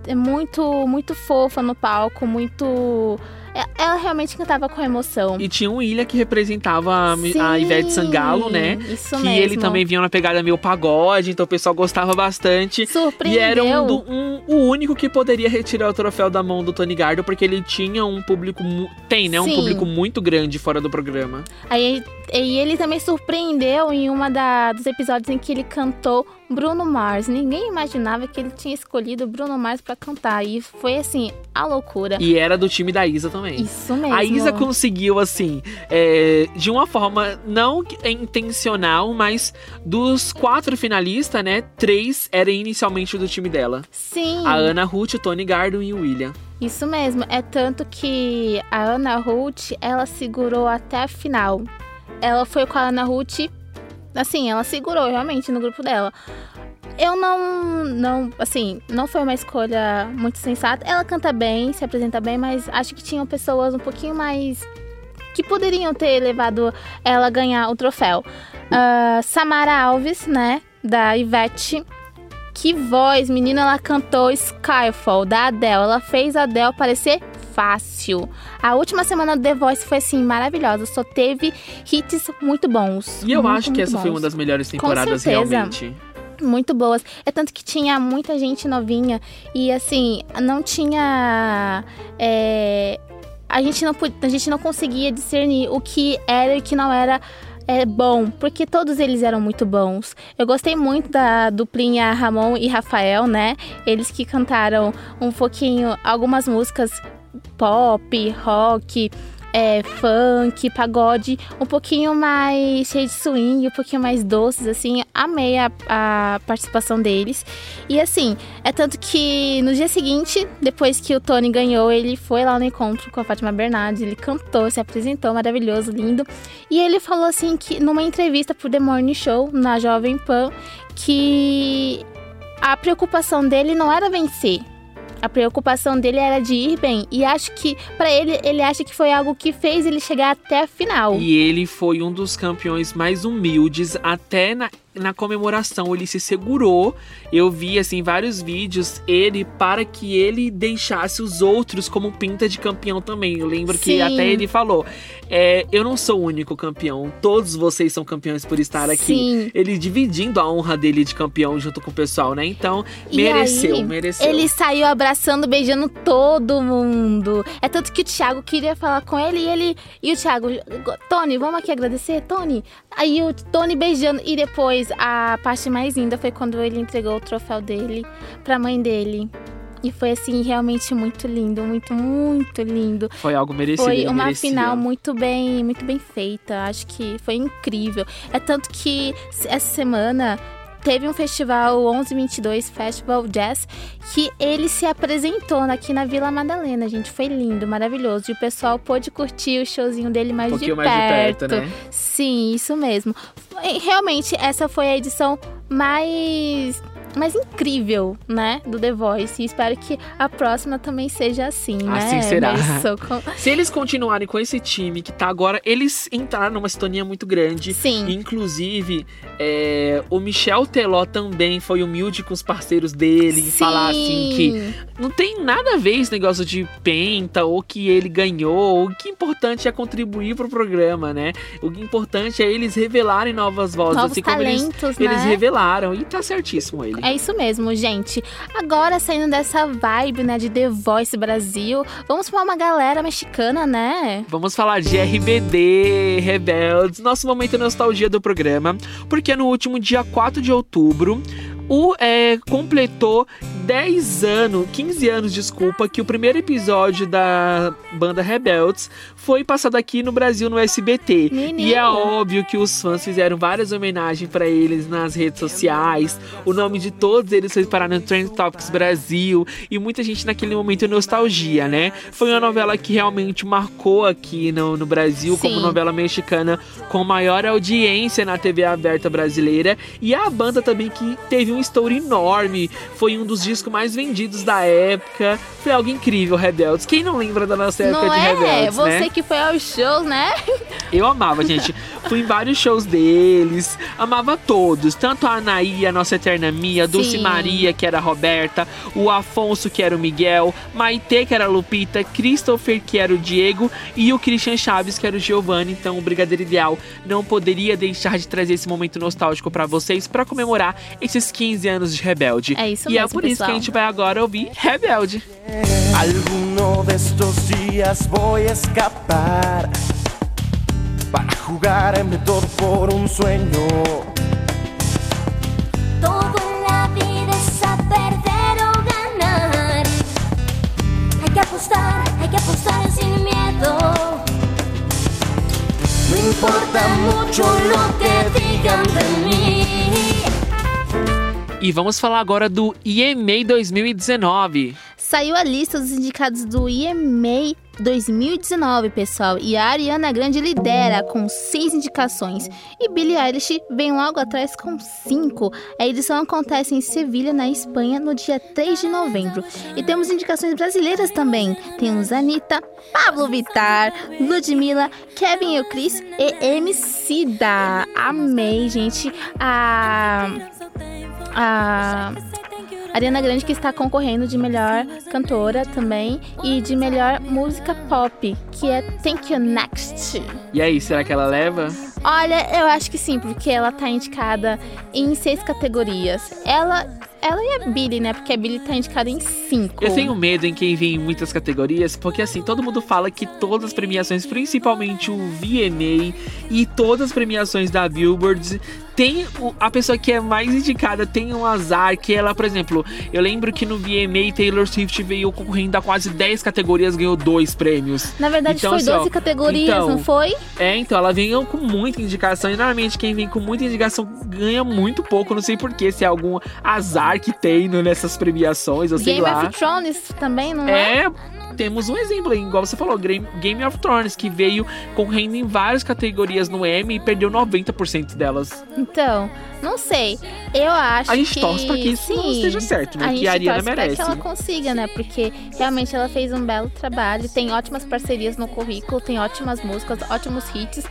É Muito, muito fofa no palco, muito. É- Ela realmente cantava com emoção. E tinha um Ilha que representava a, Mi- a Sim, Ivete Sangalo, né? Isso que mesmo. ele também vinha na pegada meio pagode, então o pessoal gostava bastante. E Surpreendeu. era um, do- um- o único que poderia retirar o troféu da mão do Tony Gardo, porque ele tinha um público. Tem, né? Um Sim. público muito grande fora do programa. Aí, e ele também surpreendeu em uma da, dos episódios em que ele cantou Bruno Mars. Ninguém imaginava que ele tinha escolhido Bruno Mars pra cantar. E foi assim, a loucura. E era do time da Isa também. Isso mesmo. A Isa conseguiu, assim, é, de uma forma não intencional, mas dos quatro finalistas, né? Três eram inicialmente do time dela. Sim. A Ana Ruth, o Tony Gardo e o William. Isso mesmo, é tanto que a Ana Ruth, ela segurou até a final. Ela foi com a Ana Ruth, assim, ela segurou realmente no grupo dela. Eu não, não, assim, não foi uma escolha muito sensata. Ela canta bem, se apresenta bem, mas acho que tinham pessoas um pouquinho mais que poderiam ter levado ela a ganhar o troféu. Ah, Samara Alves, né, da Ivete. Que voz, menina, ela cantou Skyfall da Adele. Ela fez a Adele parecer fácil. A última semana do The Voice foi assim maravilhosa, só teve hits muito bons. E eu Muito, acho que essa foi bons. uma das melhores temporadas realmente. muito boas. É tanto que tinha muita gente novinha e assim, não tinha. é, a, gente não, a gente não conseguia discernir o que era e o que não era. É bom, porque todos eles eram muito bons. Eu gostei muito da duplinha Ramon e Rafael, né? Eles que cantaram um pouquinho algumas músicas pop, rock, é, funk, pagode, um pouquinho mais cheio de swing, um pouquinho mais doces, assim. Amei a, a participação deles. E assim, é tanto que no dia seguinte, depois que o Tony ganhou, ele foi lá no encontro com a Fátima Bernardes, ele cantou, se apresentou, maravilhoso, lindo. E ele falou assim que numa entrevista pro The Morning Show, na Jovem Pan, que a preocupação dele não era vencer. A preocupação dele era de ir bem. E acho que, pra ele, ele acha que foi algo que fez ele chegar até a final. E ele foi um dos campeões mais humildes, até na, na comemoração ele se segurou. Eu vi assim vários vídeos ele para que ele deixasse os outros como pinta de campeão também. Eu lembro que Sim. até ele falou: é, eu não sou o único campeão, todos vocês são campeões por estar aqui. Sim. Ele dividindo a honra dele de campeão junto com o pessoal, né? Então, mereceu, aí, mereceu. Ele saiu abraçando, beijando todo mundo. É tanto que o Thiago queria falar com ele e ele. E o Thiago, Tony, vamos aqui agradecer, Tony. Aí o Tony beijando. E depois a parte mais linda foi quando ele entregou o troféu dele pra mãe dele. E foi assim, realmente muito lindo, muito, muito lindo. Foi algo merecido. Foi uma merecia. final muito bem, muito bem feita. Acho que foi incrível. É tanto que essa semana teve um festival 1122 Festival Jazz que ele se apresentou aqui na Vila Madalena, gente. Foi lindo, maravilhoso. E o pessoal pôde curtir o showzinho dele mais, Um de, perto. mais de perto, né? Sim, isso mesmo. Realmente, essa foi a edição mais. Mais incrível, né? Do The Voice. E espero que a próxima também seja assim, né? Assim será. (laughs) Se eles continuarem com esse time que tá agora, eles entraram numa sintonia muito grande. Sim. Inclusive, é, o Michel Teló também foi humilde com os parceiros dele em falar assim que não tem nada a ver esse negócio de penta ou que ele ganhou. O que é importante é contribuir pro programa, né? O que é importante é eles revelarem novas vozes, Novos assim como eles, talentos, eles né? revelaram. E tá certíssimo ele. É isso mesmo, gente. Agora, saindo dessa vibe, né, de The Voice Brasil, vamos pra uma galera mexicana, né? Vamos falar de RBD, Rebeldes, nosso momento de nostalgia do programa, porque no último dia 4 de outubro, o é, completou 10 anos, 15 anos, desculpa, que o primeiro episódio da banda Rebeldes foi passado aqui no Brasil no SBT. Menino. E é óbvio que os fãs fizeram várias homenagens pra eles nas redes sociais. O nome de todos eles foi parar no Trend Topics Brasil e muita gente naquele momento nostalgia, né? Foi uma novela que realmente marcou aqui no, no Brasil como Sim. novela mexicana com maior audiência na TV aberta brasileira e a banda também que teve um estouro enorme, foi um dos discos mais vendidos da época. Foi algo incrível, Rebeldes. Quem não lembra da nossa época Não de é? Rebeldes, Você né? que foi ao show, né? Eu amava, gente. Fui em vários shows deles. Amava todos. Tanto a Anaí, a nossa eterna Mia, Dulce Sim. Maria, que era a Roberta, o Afonso, que era o Miguel, Maitê, que era a Lupita, Christopher, que era o Diego, e o Christian Chaves, que era o Giovanni. Então, o Brigadeiro Ideal não poderia deixar de trazer esse momento nostálgico pra vocês pra comemorar esses 15 anos de Rebelde. É isso e é mesmo, por que a pessoal. Gente vai agora ouvir Rebelde. Alguno de estos días voy a escapar para jugarme todo por un sueño. Todo en la vida es a perder o ganar. Hay que apostar, hay que apostar sin miedo. No importa mucho lo que digan de mí. E vamos falar agora do IMA 2019. Saiu a lista dos indicados do EMA 2019, pessoal, e a Ariana Grande lidera com seis indicações e Billie Eilish vem logo atrás com cinco. A edição acontece em Sevilha, na Espanha, no dia 3 de novembro. E temos indicações brasileiras também. Temos Anitta, Pablo Vittar, Ludmilla, Kevin e e MC da. Amei, gente. A. A. Ariana Grande que está concorrendo de melhor cantora também e de melhor música pop, que é Thank You Next. E aí, será que ela leva? Olha, eu acho que sim, porque ela tá indicada em seis categorias. Ela, ela e a Billy, né? Porque a Billy tá indicada em cinco. Eu tenho medo em quem vem em muitas categorias, porque assim, todo mundo fala que todas as premiações, principalmente o VMA e todas as premiações da Billboard, tem a pessoa que é mais indicada tem um azar, que ela, por exemplo, eu lembro que no VMA Taylor Swift veio concorrendo a quase 10 categorias, ganhou dois prêmios. Na verdade, Então, foi assim, ó, 12 categorias, então, não foi? É, então, ela vem com muita indicação. E normalmente quem vem com muita indicação ganha muito pouco. Não sei porquê, se é algum azar que tem no- nessas premiações, sei Game lá. of Thrones também, não é? É, temos um exemplo aí, igual você falou, Game of Thrones, que veio concorrendo em várias categorias no Emmy e perdeu 90% delas. Então, não sei. Eu acho A gente que... torce pra que isso Sim, esteja certo, né? A Que a Ariana merece. pra que ela consiga, né? Porque realmente ela fez um belo trabalho, tem ótimas parcerias no currículo, tem ótimas músicas, ótimos hits,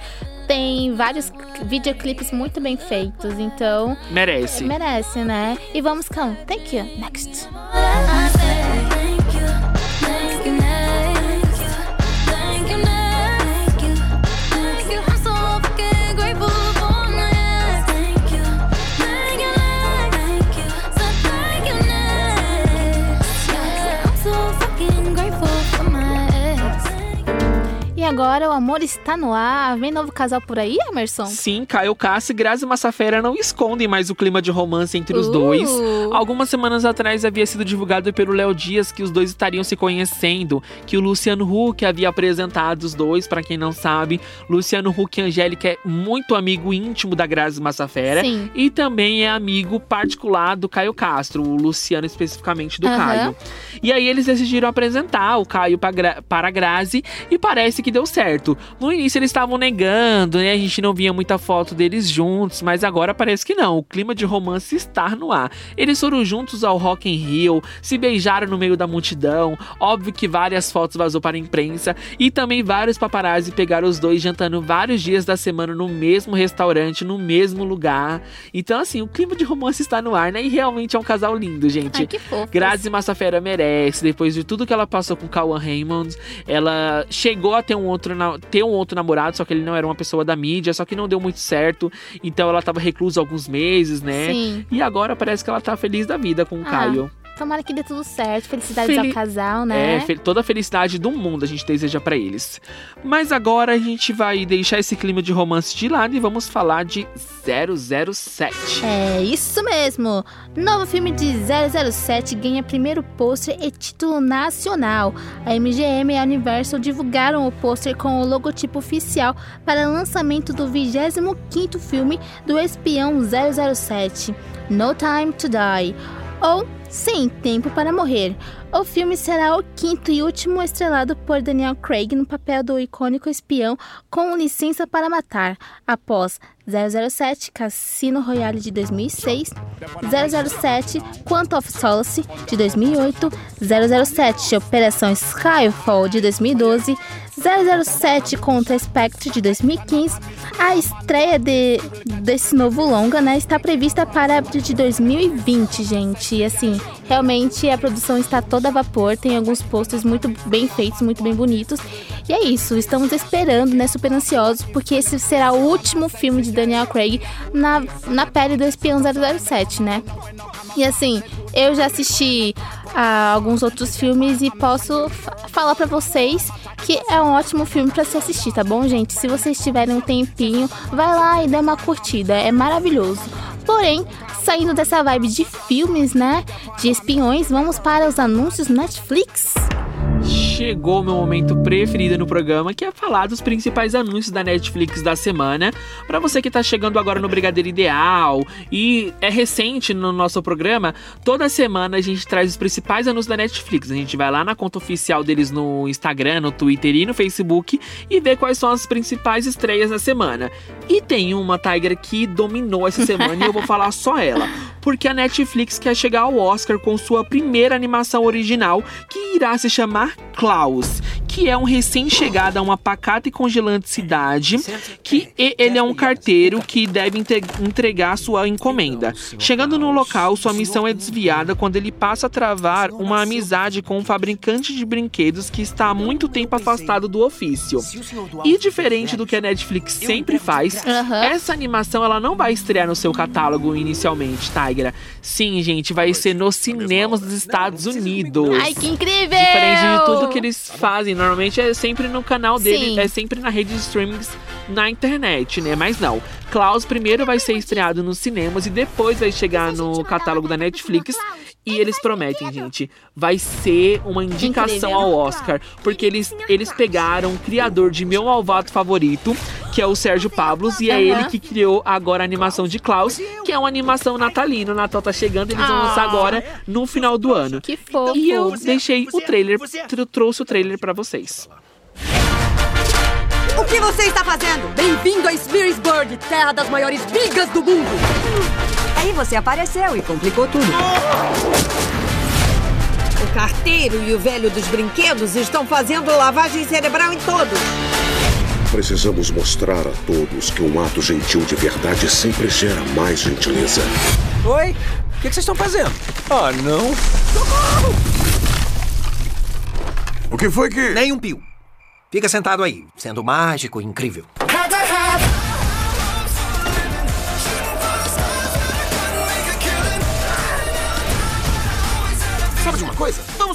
tem vários videoclipes muito bem feitos, então Merece. merece, né? E vamos com Thank You, next. Agora o amor está no ar. Vem novo casal por aí, Emerson? Sim, Caio Castro e Grazi Massafera não escondem mais o clima de romance entre os Uh. dois. Algumas semanas atrás havia sido divulgado pelo Léo Dias que os dois estariam se conhecendo, que o Luciano Huck havia apresentado os dois, pra quem não sabe. Luciano Huck e Angélica é muito amigo íntimo da Grazi Massafera Sim. e também é amigo particular do Caio Castro, o Luciano especificamente do Aham. Caio. E aí eles decidiram apresentar o Caio pra para a Grazi e parece que deu certo. No início eles estavam negando, né? A gente não via muita foto deles juntos, mas agora parece que não. O clima de romance está no ar. Eles foram juntos ao Rock in Rio, se beijaram no meio da multidão. Óbvio que várias fotos vazou para a imprensa e também vários paparazzi pegaram os dois jantando vários dias da semana no mesmo restaurante, no mesmo lugar. Então assim, o clima de romance está no ar, né? E realmente é um casal lindo, gente. Ai, que fofo. Grazi Massafera merece, depois de tudo que ela passou com Cauan Raymond, ela chegou a ter um outro ter um outro namorado, só que ele não era uma pessoa da mídia, só que não deu muito certo. Então ela tava reclusa alguns meses, né? Sim. E agora parece que ela tá feliz da vida com o Ah, Caio. Tomara que dê tudo certo. Felicidades Feli- ao casal, né? É, fe- toda a felicidade do mundo a gente deseja pra eles. Mas agora a gente vai deixar esse clima de romance de lado e vamos falar de 007. É isso mesmo! Novo filme de 007 ganha primeiro pôster e título nacional. A MGM e a Universal divulgaram o pôster com o logotipo oficial para lançamento do 25º filme do espião 007, No Time to Die, ou Sem Tempo para Morrer. O filme será o quinto e último estrelado por Daniel Craig no papel do icônico espião com licença para matar, após 007 Cassino Royale de 2006, 007 Quantum of Solace de 2008, 007 Operação Skyfall de 2012, 007 contra Spectre de 2015. A estreia de, desse novo longa né, está prevista para abril de 2020, gente. E assim, realmente a produção está toda a vapor, tem alguns posters muito bem feitos, muito bem bonitos. E é isso, estamos esperando, né, super ansiosos, porque esse será o último filme de Daniel Craig na, na pele do espião 007, né? E assim, eu já assisti a alguns outros filmes e posso fa- falar pra vocês que é um ótimo filme pra se assistir, tá bom, gente? Se vocês tiverem um tempinho, vai lá e dê uma curtida, é maravilhoso. Porém, saindo dessa vibe de filmes, né, de espiões, vamos para os anúncios Netflix. Chegou o meu momento preferido no programa, que é falar dos principais anúncios da Netflix da semana. Pra você que tá chegando agora no Brigadeiro Ideal e é recente no nosso programa, toda semana a gente traz os principais anúncios da Netflix. A gente vai lá na conta oficial deles no Instagram, no Twitter e no Facebook e vê quais são as principais estreias da semana. E tem uma Tiger que dominou essa semana e eu vou falar só ela. (laughs) Porque a Netflix quer chegar ao Oscar com sua primeira animação original, que irá se chamar Klaus, que é um recém-chegado a uma pacata e congelante cidade, que ele é um carteiro que deve entregar sua encomenda. Chegando no local, sua missão é desviada quando ele passa a travar uma amizade com um fabricante de brinquedos que está há muito tempo afastado do ofício. E diferente do que a Netflix sempre faz, essa animação ela não vai estrear no seu catálogo inicialmente, Tigra. Sim, gente, vai ser nos cinemas dos Estados Unidos. Ai, que incrível! Diferente de tudo que eles fazem, normalmente é sempre no canal dele, Sim. é sempre na rede de streamings na internet, né? Mas não. Klaus primeiro vai ser estreado nos cinemas e depois vai chegar no catálogo da Netflix. E eles prometem, gente, vai ser uma indicação ao Oscar, porque eles, eles pegaram o criador de Meu Malvado Favorito, que é o Sérgio Pablos, e é ele que criou agora a animação de Klaus, que é uma animação natalina. O Natal tá chegando, eles vão lançar Ah. agora no final do ano. Que fofo. E eu deixei o trailer, tr- trouxe o trailer pra vocês. O que você está fazendo? Bem-vindo a Spearsburg, terra das maiores bigas do mundo! Aí você apareceu e complicou tudo. O carteiro e o velho dos brinquedos estão fazendo lavagem cerebral em todos. Precisamos mostrar a todos que um ato gentil de verdade sempre gera mais gentileza. Oi? O que, que vocês estão fazendo? Ah, não. O que foi que. Nem um pio. Fica sentado aí, sendo mágico e incrível.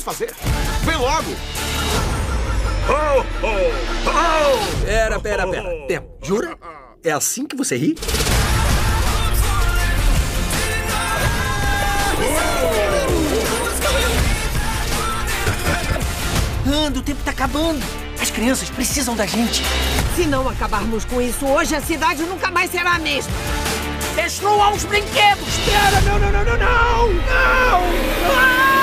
Fazer. Vem logo. Pera, pera, pera. Pera, jura? É assim que você ri? Anda, o tempo tá acabando. As crianças precisam da gente. Se não acabarmos com isso hoje, a cidade nunca mais será a mesma. Destrua os brinquedos! Espera, não, não, não, não, não! Não! Ha!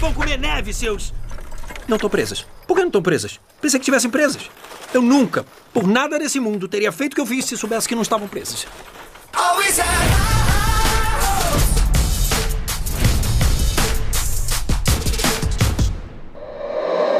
Vão comer neve, seus. Não estão presas. Por que não estão presas? Pensei que estivessem presas. Eu nunca, por nada nesse mundo, teria feito o que eu fiz se soubesse que não estavam presas.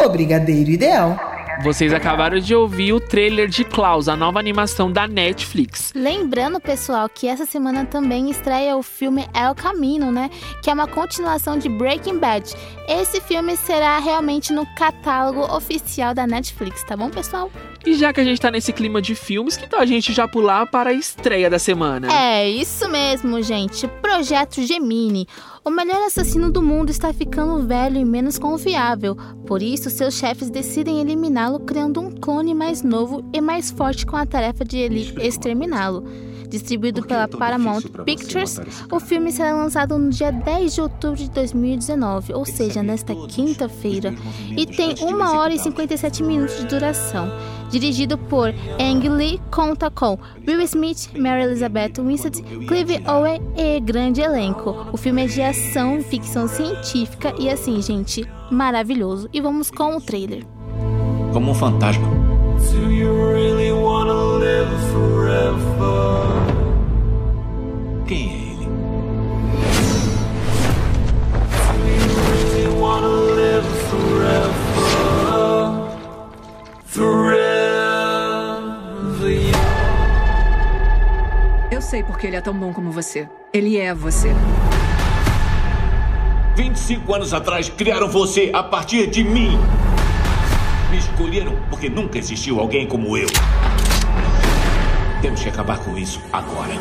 O Brigadeiro Ideal. Vocês acabaram de ouvir o trailer de Klaus, a nova animação da Netflix. Lembrando, pessoal, que essa semana também estreia o filme El Camino, né? Que é uma continuação de Breaking Bad. Esse filme será realmente no catálogo oficial da Netflix, tá bom, pessoal? E já que a gente tá nesse clima de filmes, que tal a gente já pular para a estreia da semana? É, isso mesmo, gente. Projeto Gemini. O melhor assassino do mundo está ficando velho e menos confiável. Por isso, seus chefes decidem eliminá-lo, criando um clone mais novo e mais forte com a tarefa de ele exterminá-lo. Distribuído pela Paramount Pictures, o filme será lançado no dia 10 de outubro de 2019, ou seja, nesta quinta-feira, e tem 1 hora e 57 minutos de duração. Dirigido por Ang Lee, conta com Will Smith, Mary Elizabeth Winstead, Clive Owen e grande elenco. O filme é de ação e ficção científica e assim, gente, maravilhoso. E vamos com o trailer. Como um fantasma. Do you really wanna live forever? Porque ele é tão bom como você. Ele é você. 25 anos atrás criaram você a partir de mim. Me escolheram porque nunca existiu alguém como eu. Temos que acabar com isso agora.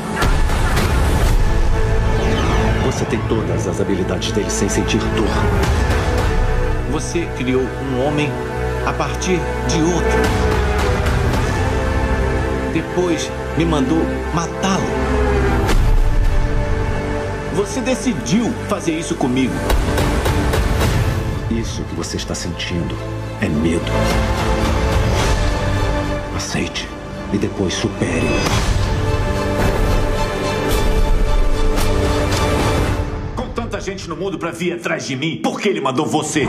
Você tem todas as habilidades dele sem sentir dor. Você criou um homem a partir de outro. Depois me mandou matá-lo. Você decidiu fazer isso comigo. Isso que você está sentindo é medo. Aceite e depois supere. Com tanta gente no mundo pra vir atrás de mim, por que ele mandou você?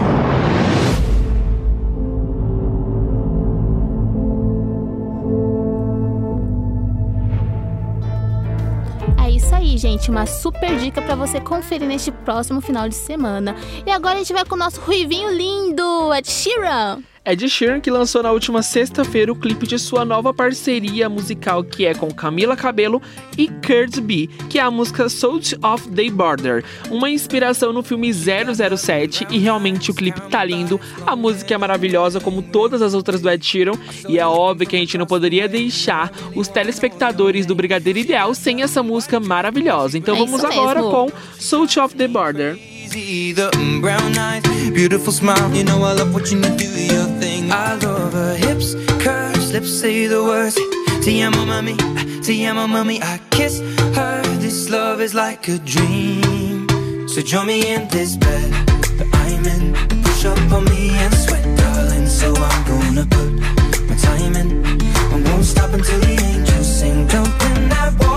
Uma super dica pra você conferir neste próximo final de semana. E agora a gente vai com o nosso ruivinho lindo, Ed Sheeran. Ed Sheeran que lançou na última sexta-feira o clipe de sua nova parceria musical que é com Camila Cabello e Kurt B, que é a música Salt of the Border, uma inspiração no filme 007 e realmente o clipe tá lindo, a música é maravilhosa como todas as outras do Ed Sheeran e é óbvio que a gente não poderia deixar os telespectadores do Brigadeiro Ideal sem essa música maravilhosa. Então É vamos isso agora mesmo. com Salt of the Border. easy, the mm, brown eyes, beautiful smile. You know I love watching you do your thing. I love her hips, curves, lips say the words. Te amo, mami, te amo, mami. I kiss her. This love is like a dream. So join me in this bed that I'm in. Push up on me and sweat, darling. So I'm gonna put my time in. I won't stop until the angels sing. Jump in that water,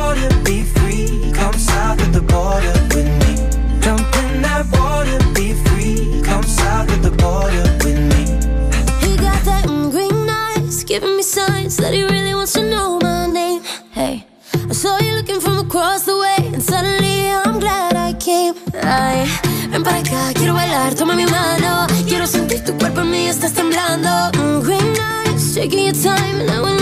be free. Come south of the border with me. Jump in that water, be free. Come south of the border with me. He got that green eyes, giving me signs that he really wants to know my name. Hey, I saw you looking from across the way, and suddenly I'm glad I came. Mm, green eyes, your time, and I will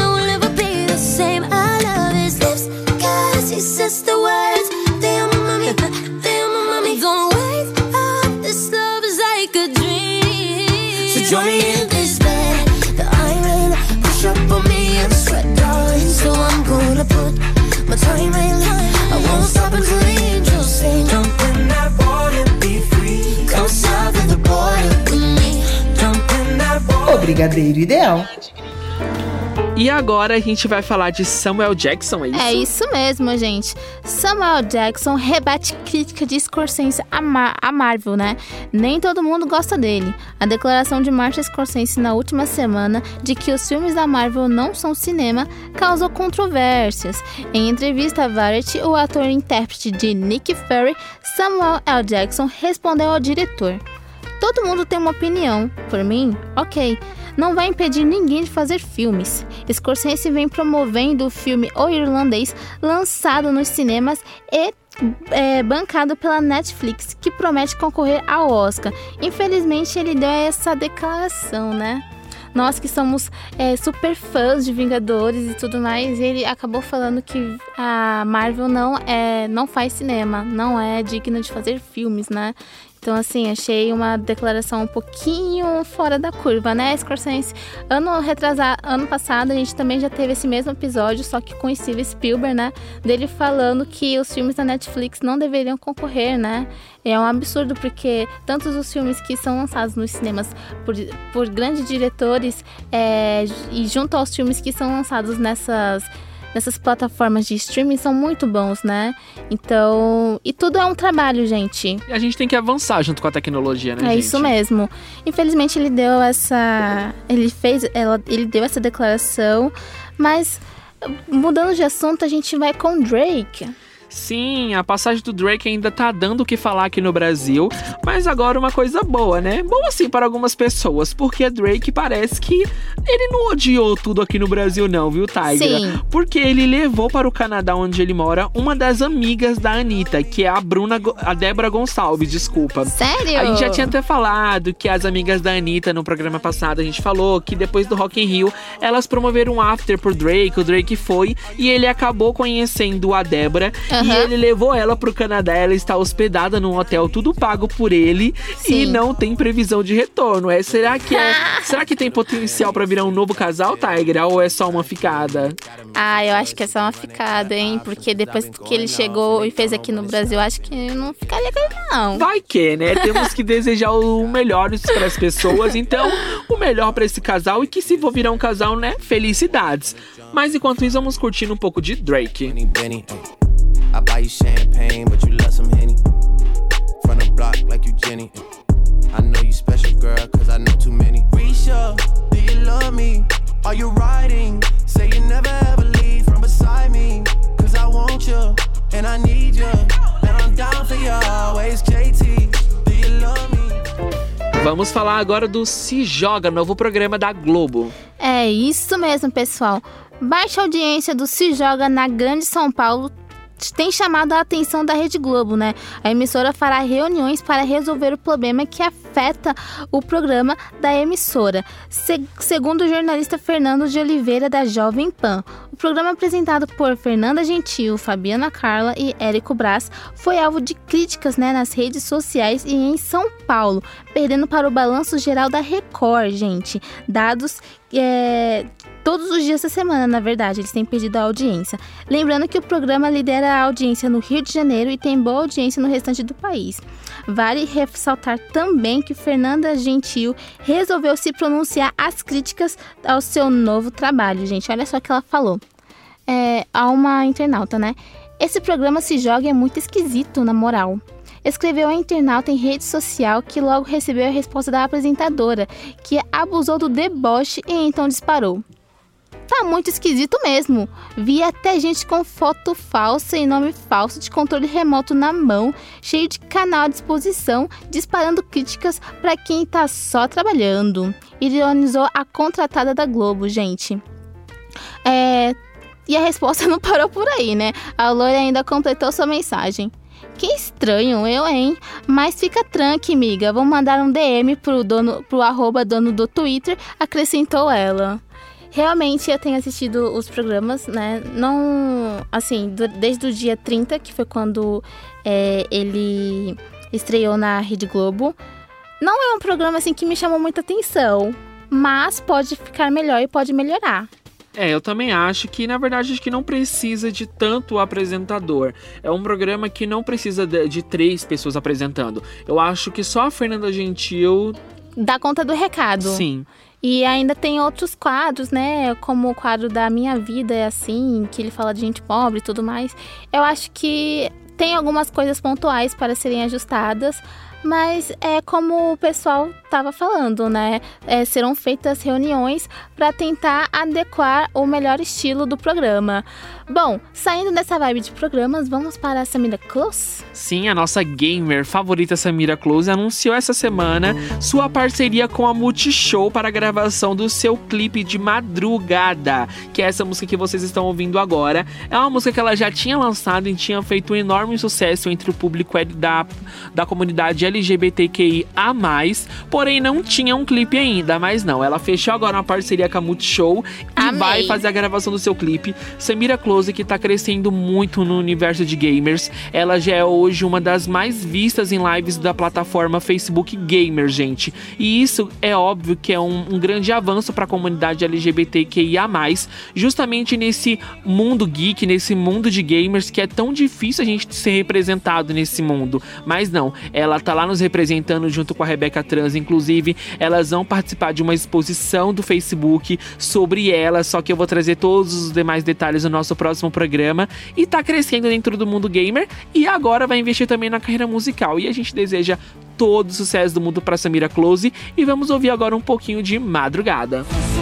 cause he says the words. Te amo, mami, te amo, mami. Don't wake up, this love is like a dream. So join me in this bed that I'm in. Push up on me and sweat, darling. So I'm gonna put my time in. I won't stop until the angels sing. Jump in that water, be free. Come south of the border with me. Jump in that water. O Brigadeiro Ideal. E agora a gente vai falar de Samuel Jackson, é isso? É isso mesmo, gente. Samuel Jackson rebate crítica de Scorsese a, Mar a Marvel, né? Nem todo mundo gosta dele. A declaração de Martin Scorsese na última semana de que os filmes da Marvel não são cinema causou controvérsias. Em entrevista à Variety, o ator e intérprete de Nick Fury, Samuel L. Jackson, respondeu ao diretor. Todo mundo tem uma opinião. Por mim, ok. Não vai impedir ninguém de fazer filmes. Scorsese vem promovendo o filme O Irlandês, lançado nos cinemas e é, bancado pela Netflix, que promete concorrer ao Oscar. Infelizmente, ele deu essa declaração, né? Nós que somos é, super fãs de Vingadores e tudo mais, ele acabou falando que a Marvel não é, não faz cinema, não é digna de fazer filmes, né? Então, assim, achei uma declaração um pouquinho fora da curva, né, Scorsese? Ano retrasado, ano passado, a gente também já teve esse mesmo episódio, só que com o Steven Spielberg, né? Dele falando que os filmes da Netflix não deveriam concorrer, né? É um absurdo, porque tantos os filmes que são lançados nos cinemas por, por grandes diretores é, e junto aos filmes que são lançados nessas nessas plataformas de streaming são muito bons, né? Então, e tudo é um trabalho, gente. E a gente tem que avançar junto com a tecnologia, né, É gente? isso mesmo. Infelizmente ele deu essa, ele fez, ela, ele deu essa declaração, mas mudando de assunto, a gente vai com Drake. Sim, a passagem do Drake ainda tá dando o que falar aqui no Brasil, mas agora uma coisa boa, né? Boa sim para algumas pessoas, porque a Drake parece que ele não odiou tudo aqui no Brasil não, viu, Tiger? Sim. Porque ele levou para o Canadá onde ele mora uma das amigas da Anitta, que é a Bruna, a Débora Gonçalves, desculpa. Sério? A gente já tinha até falado que as amigas da Anitta no programa passado, a gente falou que depois do Rock in Rio, elas promoveram um after pro Drake, o Drake foi e ele acabou conhecendo a Débora e Aham. ele levou ela pro Canadá, ela está hospedada num hotel tudo pago por ele e Sim. não tem previsão de retorno. É, será que é, (laughs) será que tem potencial pra virar um novo casal, Tiger? Ou é só uma ficada? Ah, eu acho que é só uma ficada, hein? Porque depois que ele chegou e fez aqui no Brasil, acho que não ficaria legal, não. Vai que, né? Temos que desejar o melhor para as pessoas. Então, o melhor para esse casal e que se for virar um casal, né? Felicidades. Mas enquanto isso, vamos curtindo um pouco de Drake. I buy you champagne, but you love some Henny. From the block like you Jenny. I know you special, girl, cause I know too many. Risha, do you love me? Are you riding? Say you never ever leave from beside me. Cause I want you, and I need you. And I'm down for you always, JT. Do you love me? Vamos falar agora do Se Joga, novo programa da Globo. É isso mesmo, pessoal. Baixa audiência do Se Joga na Grande São Paulo tem chamado a atenção da Rede Globo, né? A emissora fará reuniões para resolver o problema que afeta o programa da emissora, se- segundo o jornalista Fernando de Oliveira da Jovem Pan. O programa apresentado por Fernanda Gentil, Fabiana Carla e Érico Braz foi alvo de críticas né, nas redes sociais e em São Paulo, perdendo para o balanço geral da Record, gente. Dados é, todos os dias da semana, na verdade, eles têm perdido a audiência. Lembrando que o programa lidera a audiência no Rio de Janeiro e tem boa audiência no restante do país. Vale ressaltar também que Fernanda Gentil resolveu se pronunciar às críticas ao seu novo trabalho, gente. Olha só o que ela falou. É, a uma internauta, né? Esse programa se joga é muito esquisito, na moral. Escreveu a internauta em rede social que logo recebeu a resposta da apresentadora, que abusou do deboche e então disparou. Tá muito esquisito mesmo. Vi até gente com foto falsa e nome falso de controle remoto na mão, cheio de canal à disposição, disparando críticas pra quem tá só trabalhando. Ironizou a contratada da Globo, gente. É, e a resposta (laughs) não parou por aí, né? A loira ainda completou sua mensagem. Que estranho, eu, hein? Mas fica tranque, miga. Vou mandar um DM pro dono, pro arroba dono do Twitter, acrescentou ela. Realmente eu tenho assistido os programas, né? Não. Assim, do- desde o dia 30, que foi quando é, ele estreou na Rede Globo. Não é um programa assim que me chamou muita atenção. Mas pode ficar melhor e pode melhorar. É, eu também acho que, na verdade, acho que não precisa de tanto apresentador. É um programa que não precisa de, de três pessoas apresentando. Eu acho que só a Fernanda Gentil. Dá conta do recado. Sim. E ainda tem outros quadros, né? Como o quadro da Minha Vida é Assim, que ele fala de gente pobre e tudo mais. Eu acho que tem algumas coisas pontuais para serem ajustadas. Mas é como o pessoal estava falando, né? É, serão feitas reuniões para tentar adequar o melhor estilo do programa. Bom, saindo dessa vibe de programas, vamos para a Samira Close? Sim, a nossa gamer favorita Samira Close anunciou essa semana sua parceria com a Multishow para a gravação do seu clipe de madrugada, que é essa música que vocês estão ouvindo agora. É uma música que ela já tinha lançado e tinha feito um enorme sucesso entre o público da, da comunidade LGBTQIA+, porém não tinha um clipe ainda, mas não, ela fechou agora uma parceria com a Multishow e Amei. vai fazer a gravação do seu clipe. Samira Close, que tá crescendo muito no universo de gamers, ela já é hoje uma das mais vistas em lives da plataforma Facebook Gamer, gente. E isso é óbvio que é um, um grande avanço para a comunidade LGBTQIA+, justamente nesse mundo geek, nesse mundo de gamers que é tão difícil a gente ser representado nesse mundo. Mas não, ela tá lá nos representando junto com a Rebeca Trans, inclusive, elas vão participar de uma exposição do Facebook sobre ela, só que eu vou trazer todos os demais detalhes no nosso próximo programa. E tá crescendo dentro do mundo gamer e agora vai investir também na carreira musical. E a gente deseja todo o sucesso do mundo para Samira Close e vamos ouvir agora um pouquinho de madrugada. Me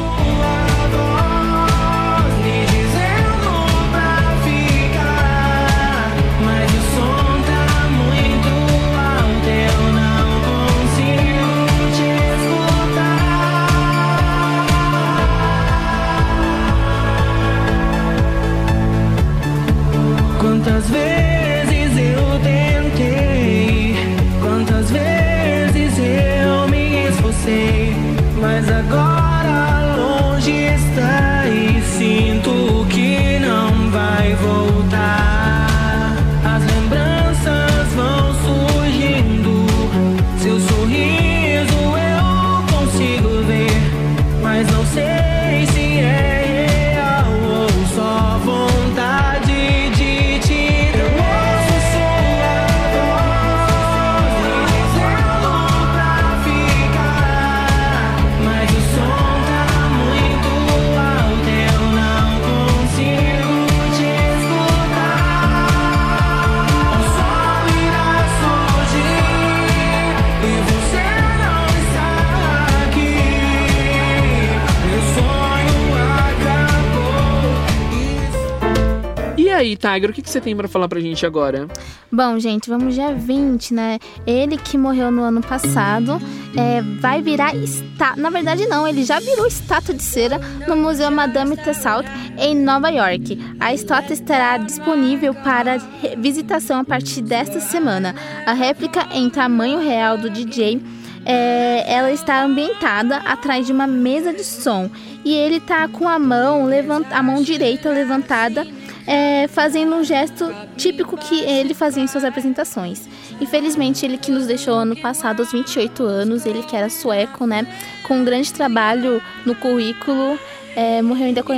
Tiger, o que, que você tem pra falar pra gente agora? Bom, gente, vamos dia 20, né? Ele que morreu no ano passado é, vai virar estátua. Na verdade, não, ele já virou estátua de cera no Museu Madame Tussauds em Nova York. A estátua estará disponível para visitação a partir desta semana. A réplica em tamanho real do DJ. é, ela está ambientada atrás de uma mesa de som e ele tá com a mão levant... a mão direita levantada é, fazendo um gesto típico que ele fazia em suas apresentações. Infelizmente, ele que nos deixou ano passado aos 28 anos, ele que era sueco, né, com um grande trabalho no currículo, é, morreu ainda com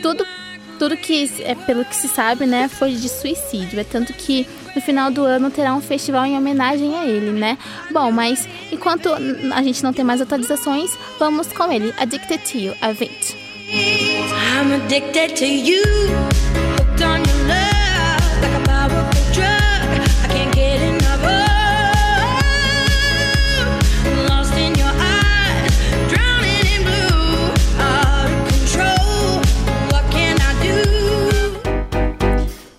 tudo tudo que é pelo que se sabe, né, foi de suicídio. É tanto que no final do ano terá um festival em homenagem a ele, né? Bom, mas enquanto a gente não tem mais atualizações, vamos com ele, Addicted to You, Avent. I'm addicted to you.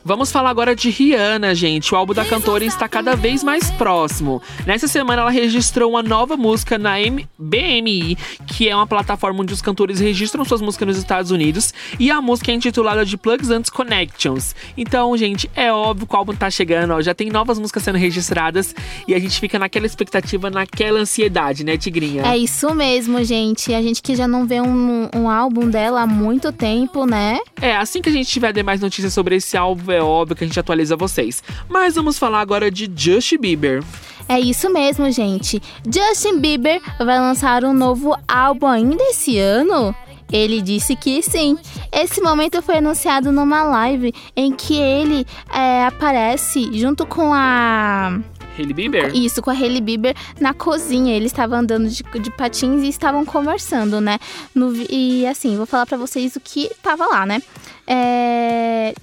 Vamos falar agora de Rihanna, gente. O álbum da cantora está cada vez mais próximo. Nessa semana, ela registrou uma nova música na M- BMI, que é uma plataforma onde os cantores registram suas músicas nos Estados Unidos. E a música é intitulada de Plugs and Connections. Então, gente, é óbvio que o álbum tá chegando, ó, já tem novas músicas sendo registradas. E a gente fica naquela expectativa, naquela ansiedade, né, Tigrinha? É isso mesmo, gente. A gente que já não vê um, um álbum dela há muito tempo, né? É, assim que a gente tiver demais notícias sobre esse álbum, é óbvio que a gente atualiza vocês. Mas vamos falar agora de Justin Bieber. É isso mesmo, gente. Justin Bieber vai lançar um novo álbum ainda esse ano? Ele disse que sim. Esse momento foi anunciado numa live em que ele é, aparece junto com a. Hailey Bieber? Isso, com a Hailey Bieber na cozinha. Eles estavam andando de, de patins e estavam conversando, né? No e assim, vou falar pra vocês o que tava lá, né? É.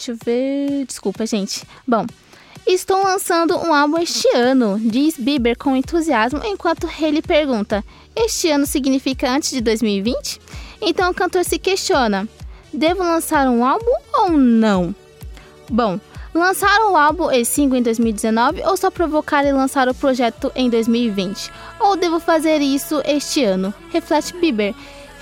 Deixa eu ver. Desculpa, gente. Bom. Estou lançando um álbum este ano, diz Bieber com entusiasmo, enquanto Hailey pergunta: Este ano significa antes de 2020? Então o cantor se questiona: Devo lançar um álbum ou não? Bom, lançar o álbum e single em 2019 ou só provocar e lançar o projeto em 2020? Ou devo fazer isso este ano? Reflete Bieber.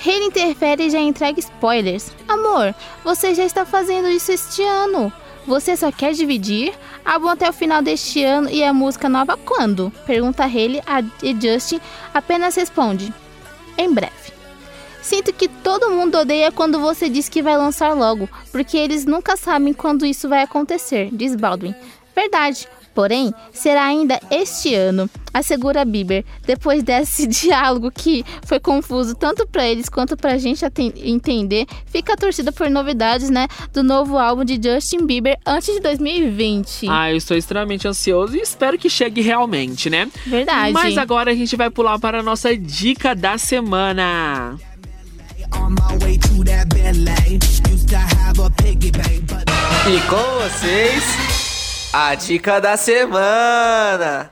Hailey interfere e já entrega spoilers. Amor, você já está fazendo isso este ano. Você só quer dividir? Álbum até o final deste ano e a música nova quando? Pergunta Hailey a e Justin apenas responde: Em breve. Sinto que todo mundo odeia quando você diz que vai lançar logo, porque eles nunca sabem quando isso vai acontecer, diz Baldwin. Verdade, porém, será ainda este ano, assegura Bieber, depois desse (laughs) diálogo que foi confuso tanto pra eles quanto pra gente aten- entender. Fica a torcida por novidades, né, do novo álbum de Justin Bieber antes de 2020. Ah, eu estou extremamente ansioso e espero que chegue realmente, né? Verdade. Mas agora a gente vai pular para a nossa dica da semana. A E com vocês, a dica da semana.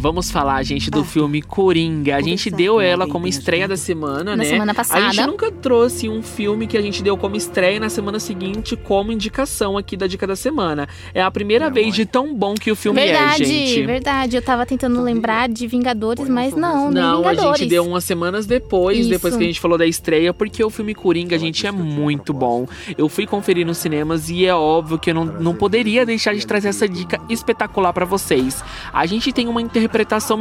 Vamos falar, gente, do filme Coringa. A gente deu ela como estreia da semana, Na né? semana A passada. gente nunca trouxe um filme que a gente deu como estreia na semana seguinte como indicação aqui da dica da semana. É a primeira vez de tão bom que o filme verdade, é, gente. verdade. Eu tava tentando lembrar de Vingadores, mas não, nem Não, a gente deu umas semanas depois, Isso. depois que a gente falou da estreia, porque o filme Coringa, gente, é muito bom. Eu fui conferir nos cinemas e é óbvio que eu não, não poderia deixar de trazer essa dica espetacular pra vocês. A gente tem uma interpretação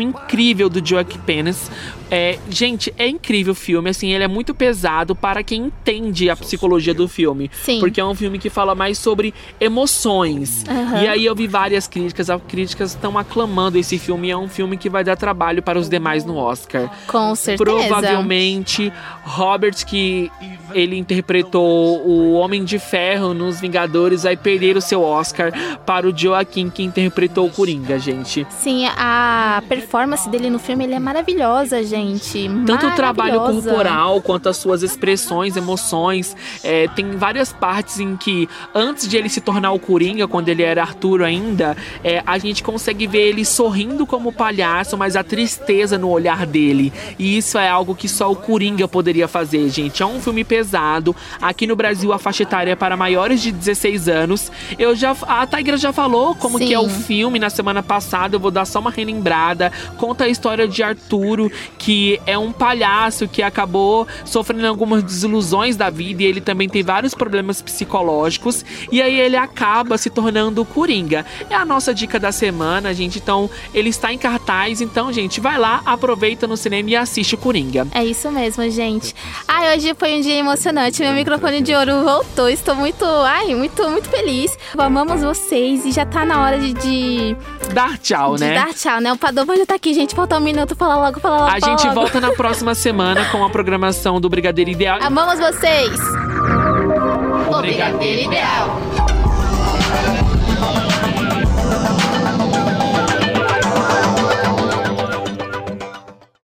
incrível do Joaquin Phoenix. É, gente, é incrível o filme, assim, ele é muito pesado para quem entende a psicologia do filme. Sim. Porque é um filme que fala mais sobre emoções. Aham. E aí eu vi várias críticas, as críticas estão aclamando esse filme. e É um filme que vai dar trabalho para os demais no Oscar. Com certeza. Provavelmente, Robert, que ele interpretou o Homem de Ferro nos Vingadores, vai perder o seu Oscar para o Joaquim, que interpretou o Coringa, gente. Sim, a performance dele no filme ele é maravilhosa, gente. Tanto o trabalho corporal quanto as suas expressões, emoções. É, tem várias partes em que, antes de ele se tornar o Coringa, quando ele era Arthur ainda, é, a gente consegue ver ele sorrindo como palhaço, mas a tristeza no olhar dele. E isso é algo que só o Coringa poderia poderia fazer, gente. É um filme pesado. Aqui no Brasil, a faixa etária é para maiores de 16 anos. Eu já, a Tigra já falou como que é o Sim. filme na semana passada. Eu vou dar só uma relembrada. Conta a história de Arturo, que é um palhaço que acabou sofrendo algumas desilusões da vida e ele também tem vários problemas psicológicos. E aí ele acaba se tornando o Coringa. É a nossa dica da semana, gente. Então, ele está em cartaz. Então, gente, vai lá, aproveita no cinema e assiste o Coringa. É isso mesmo, gente. Ai, hoje foi um dia emocionante. Meu microfone de ouro voltou. Estou muito, ai, muito, muito feliz. Amamos vocês e já tá na hora de, de, Dar tchau, de né? dar tchau, né? O Padovan já tá aqui, gente. Falta um minuto. Fala logo, fala logo. A fala gente logo. volta na próxima semana com a programação do Brigadeiro Ideal. Amamos vocês. O Brigadeiro Ideal.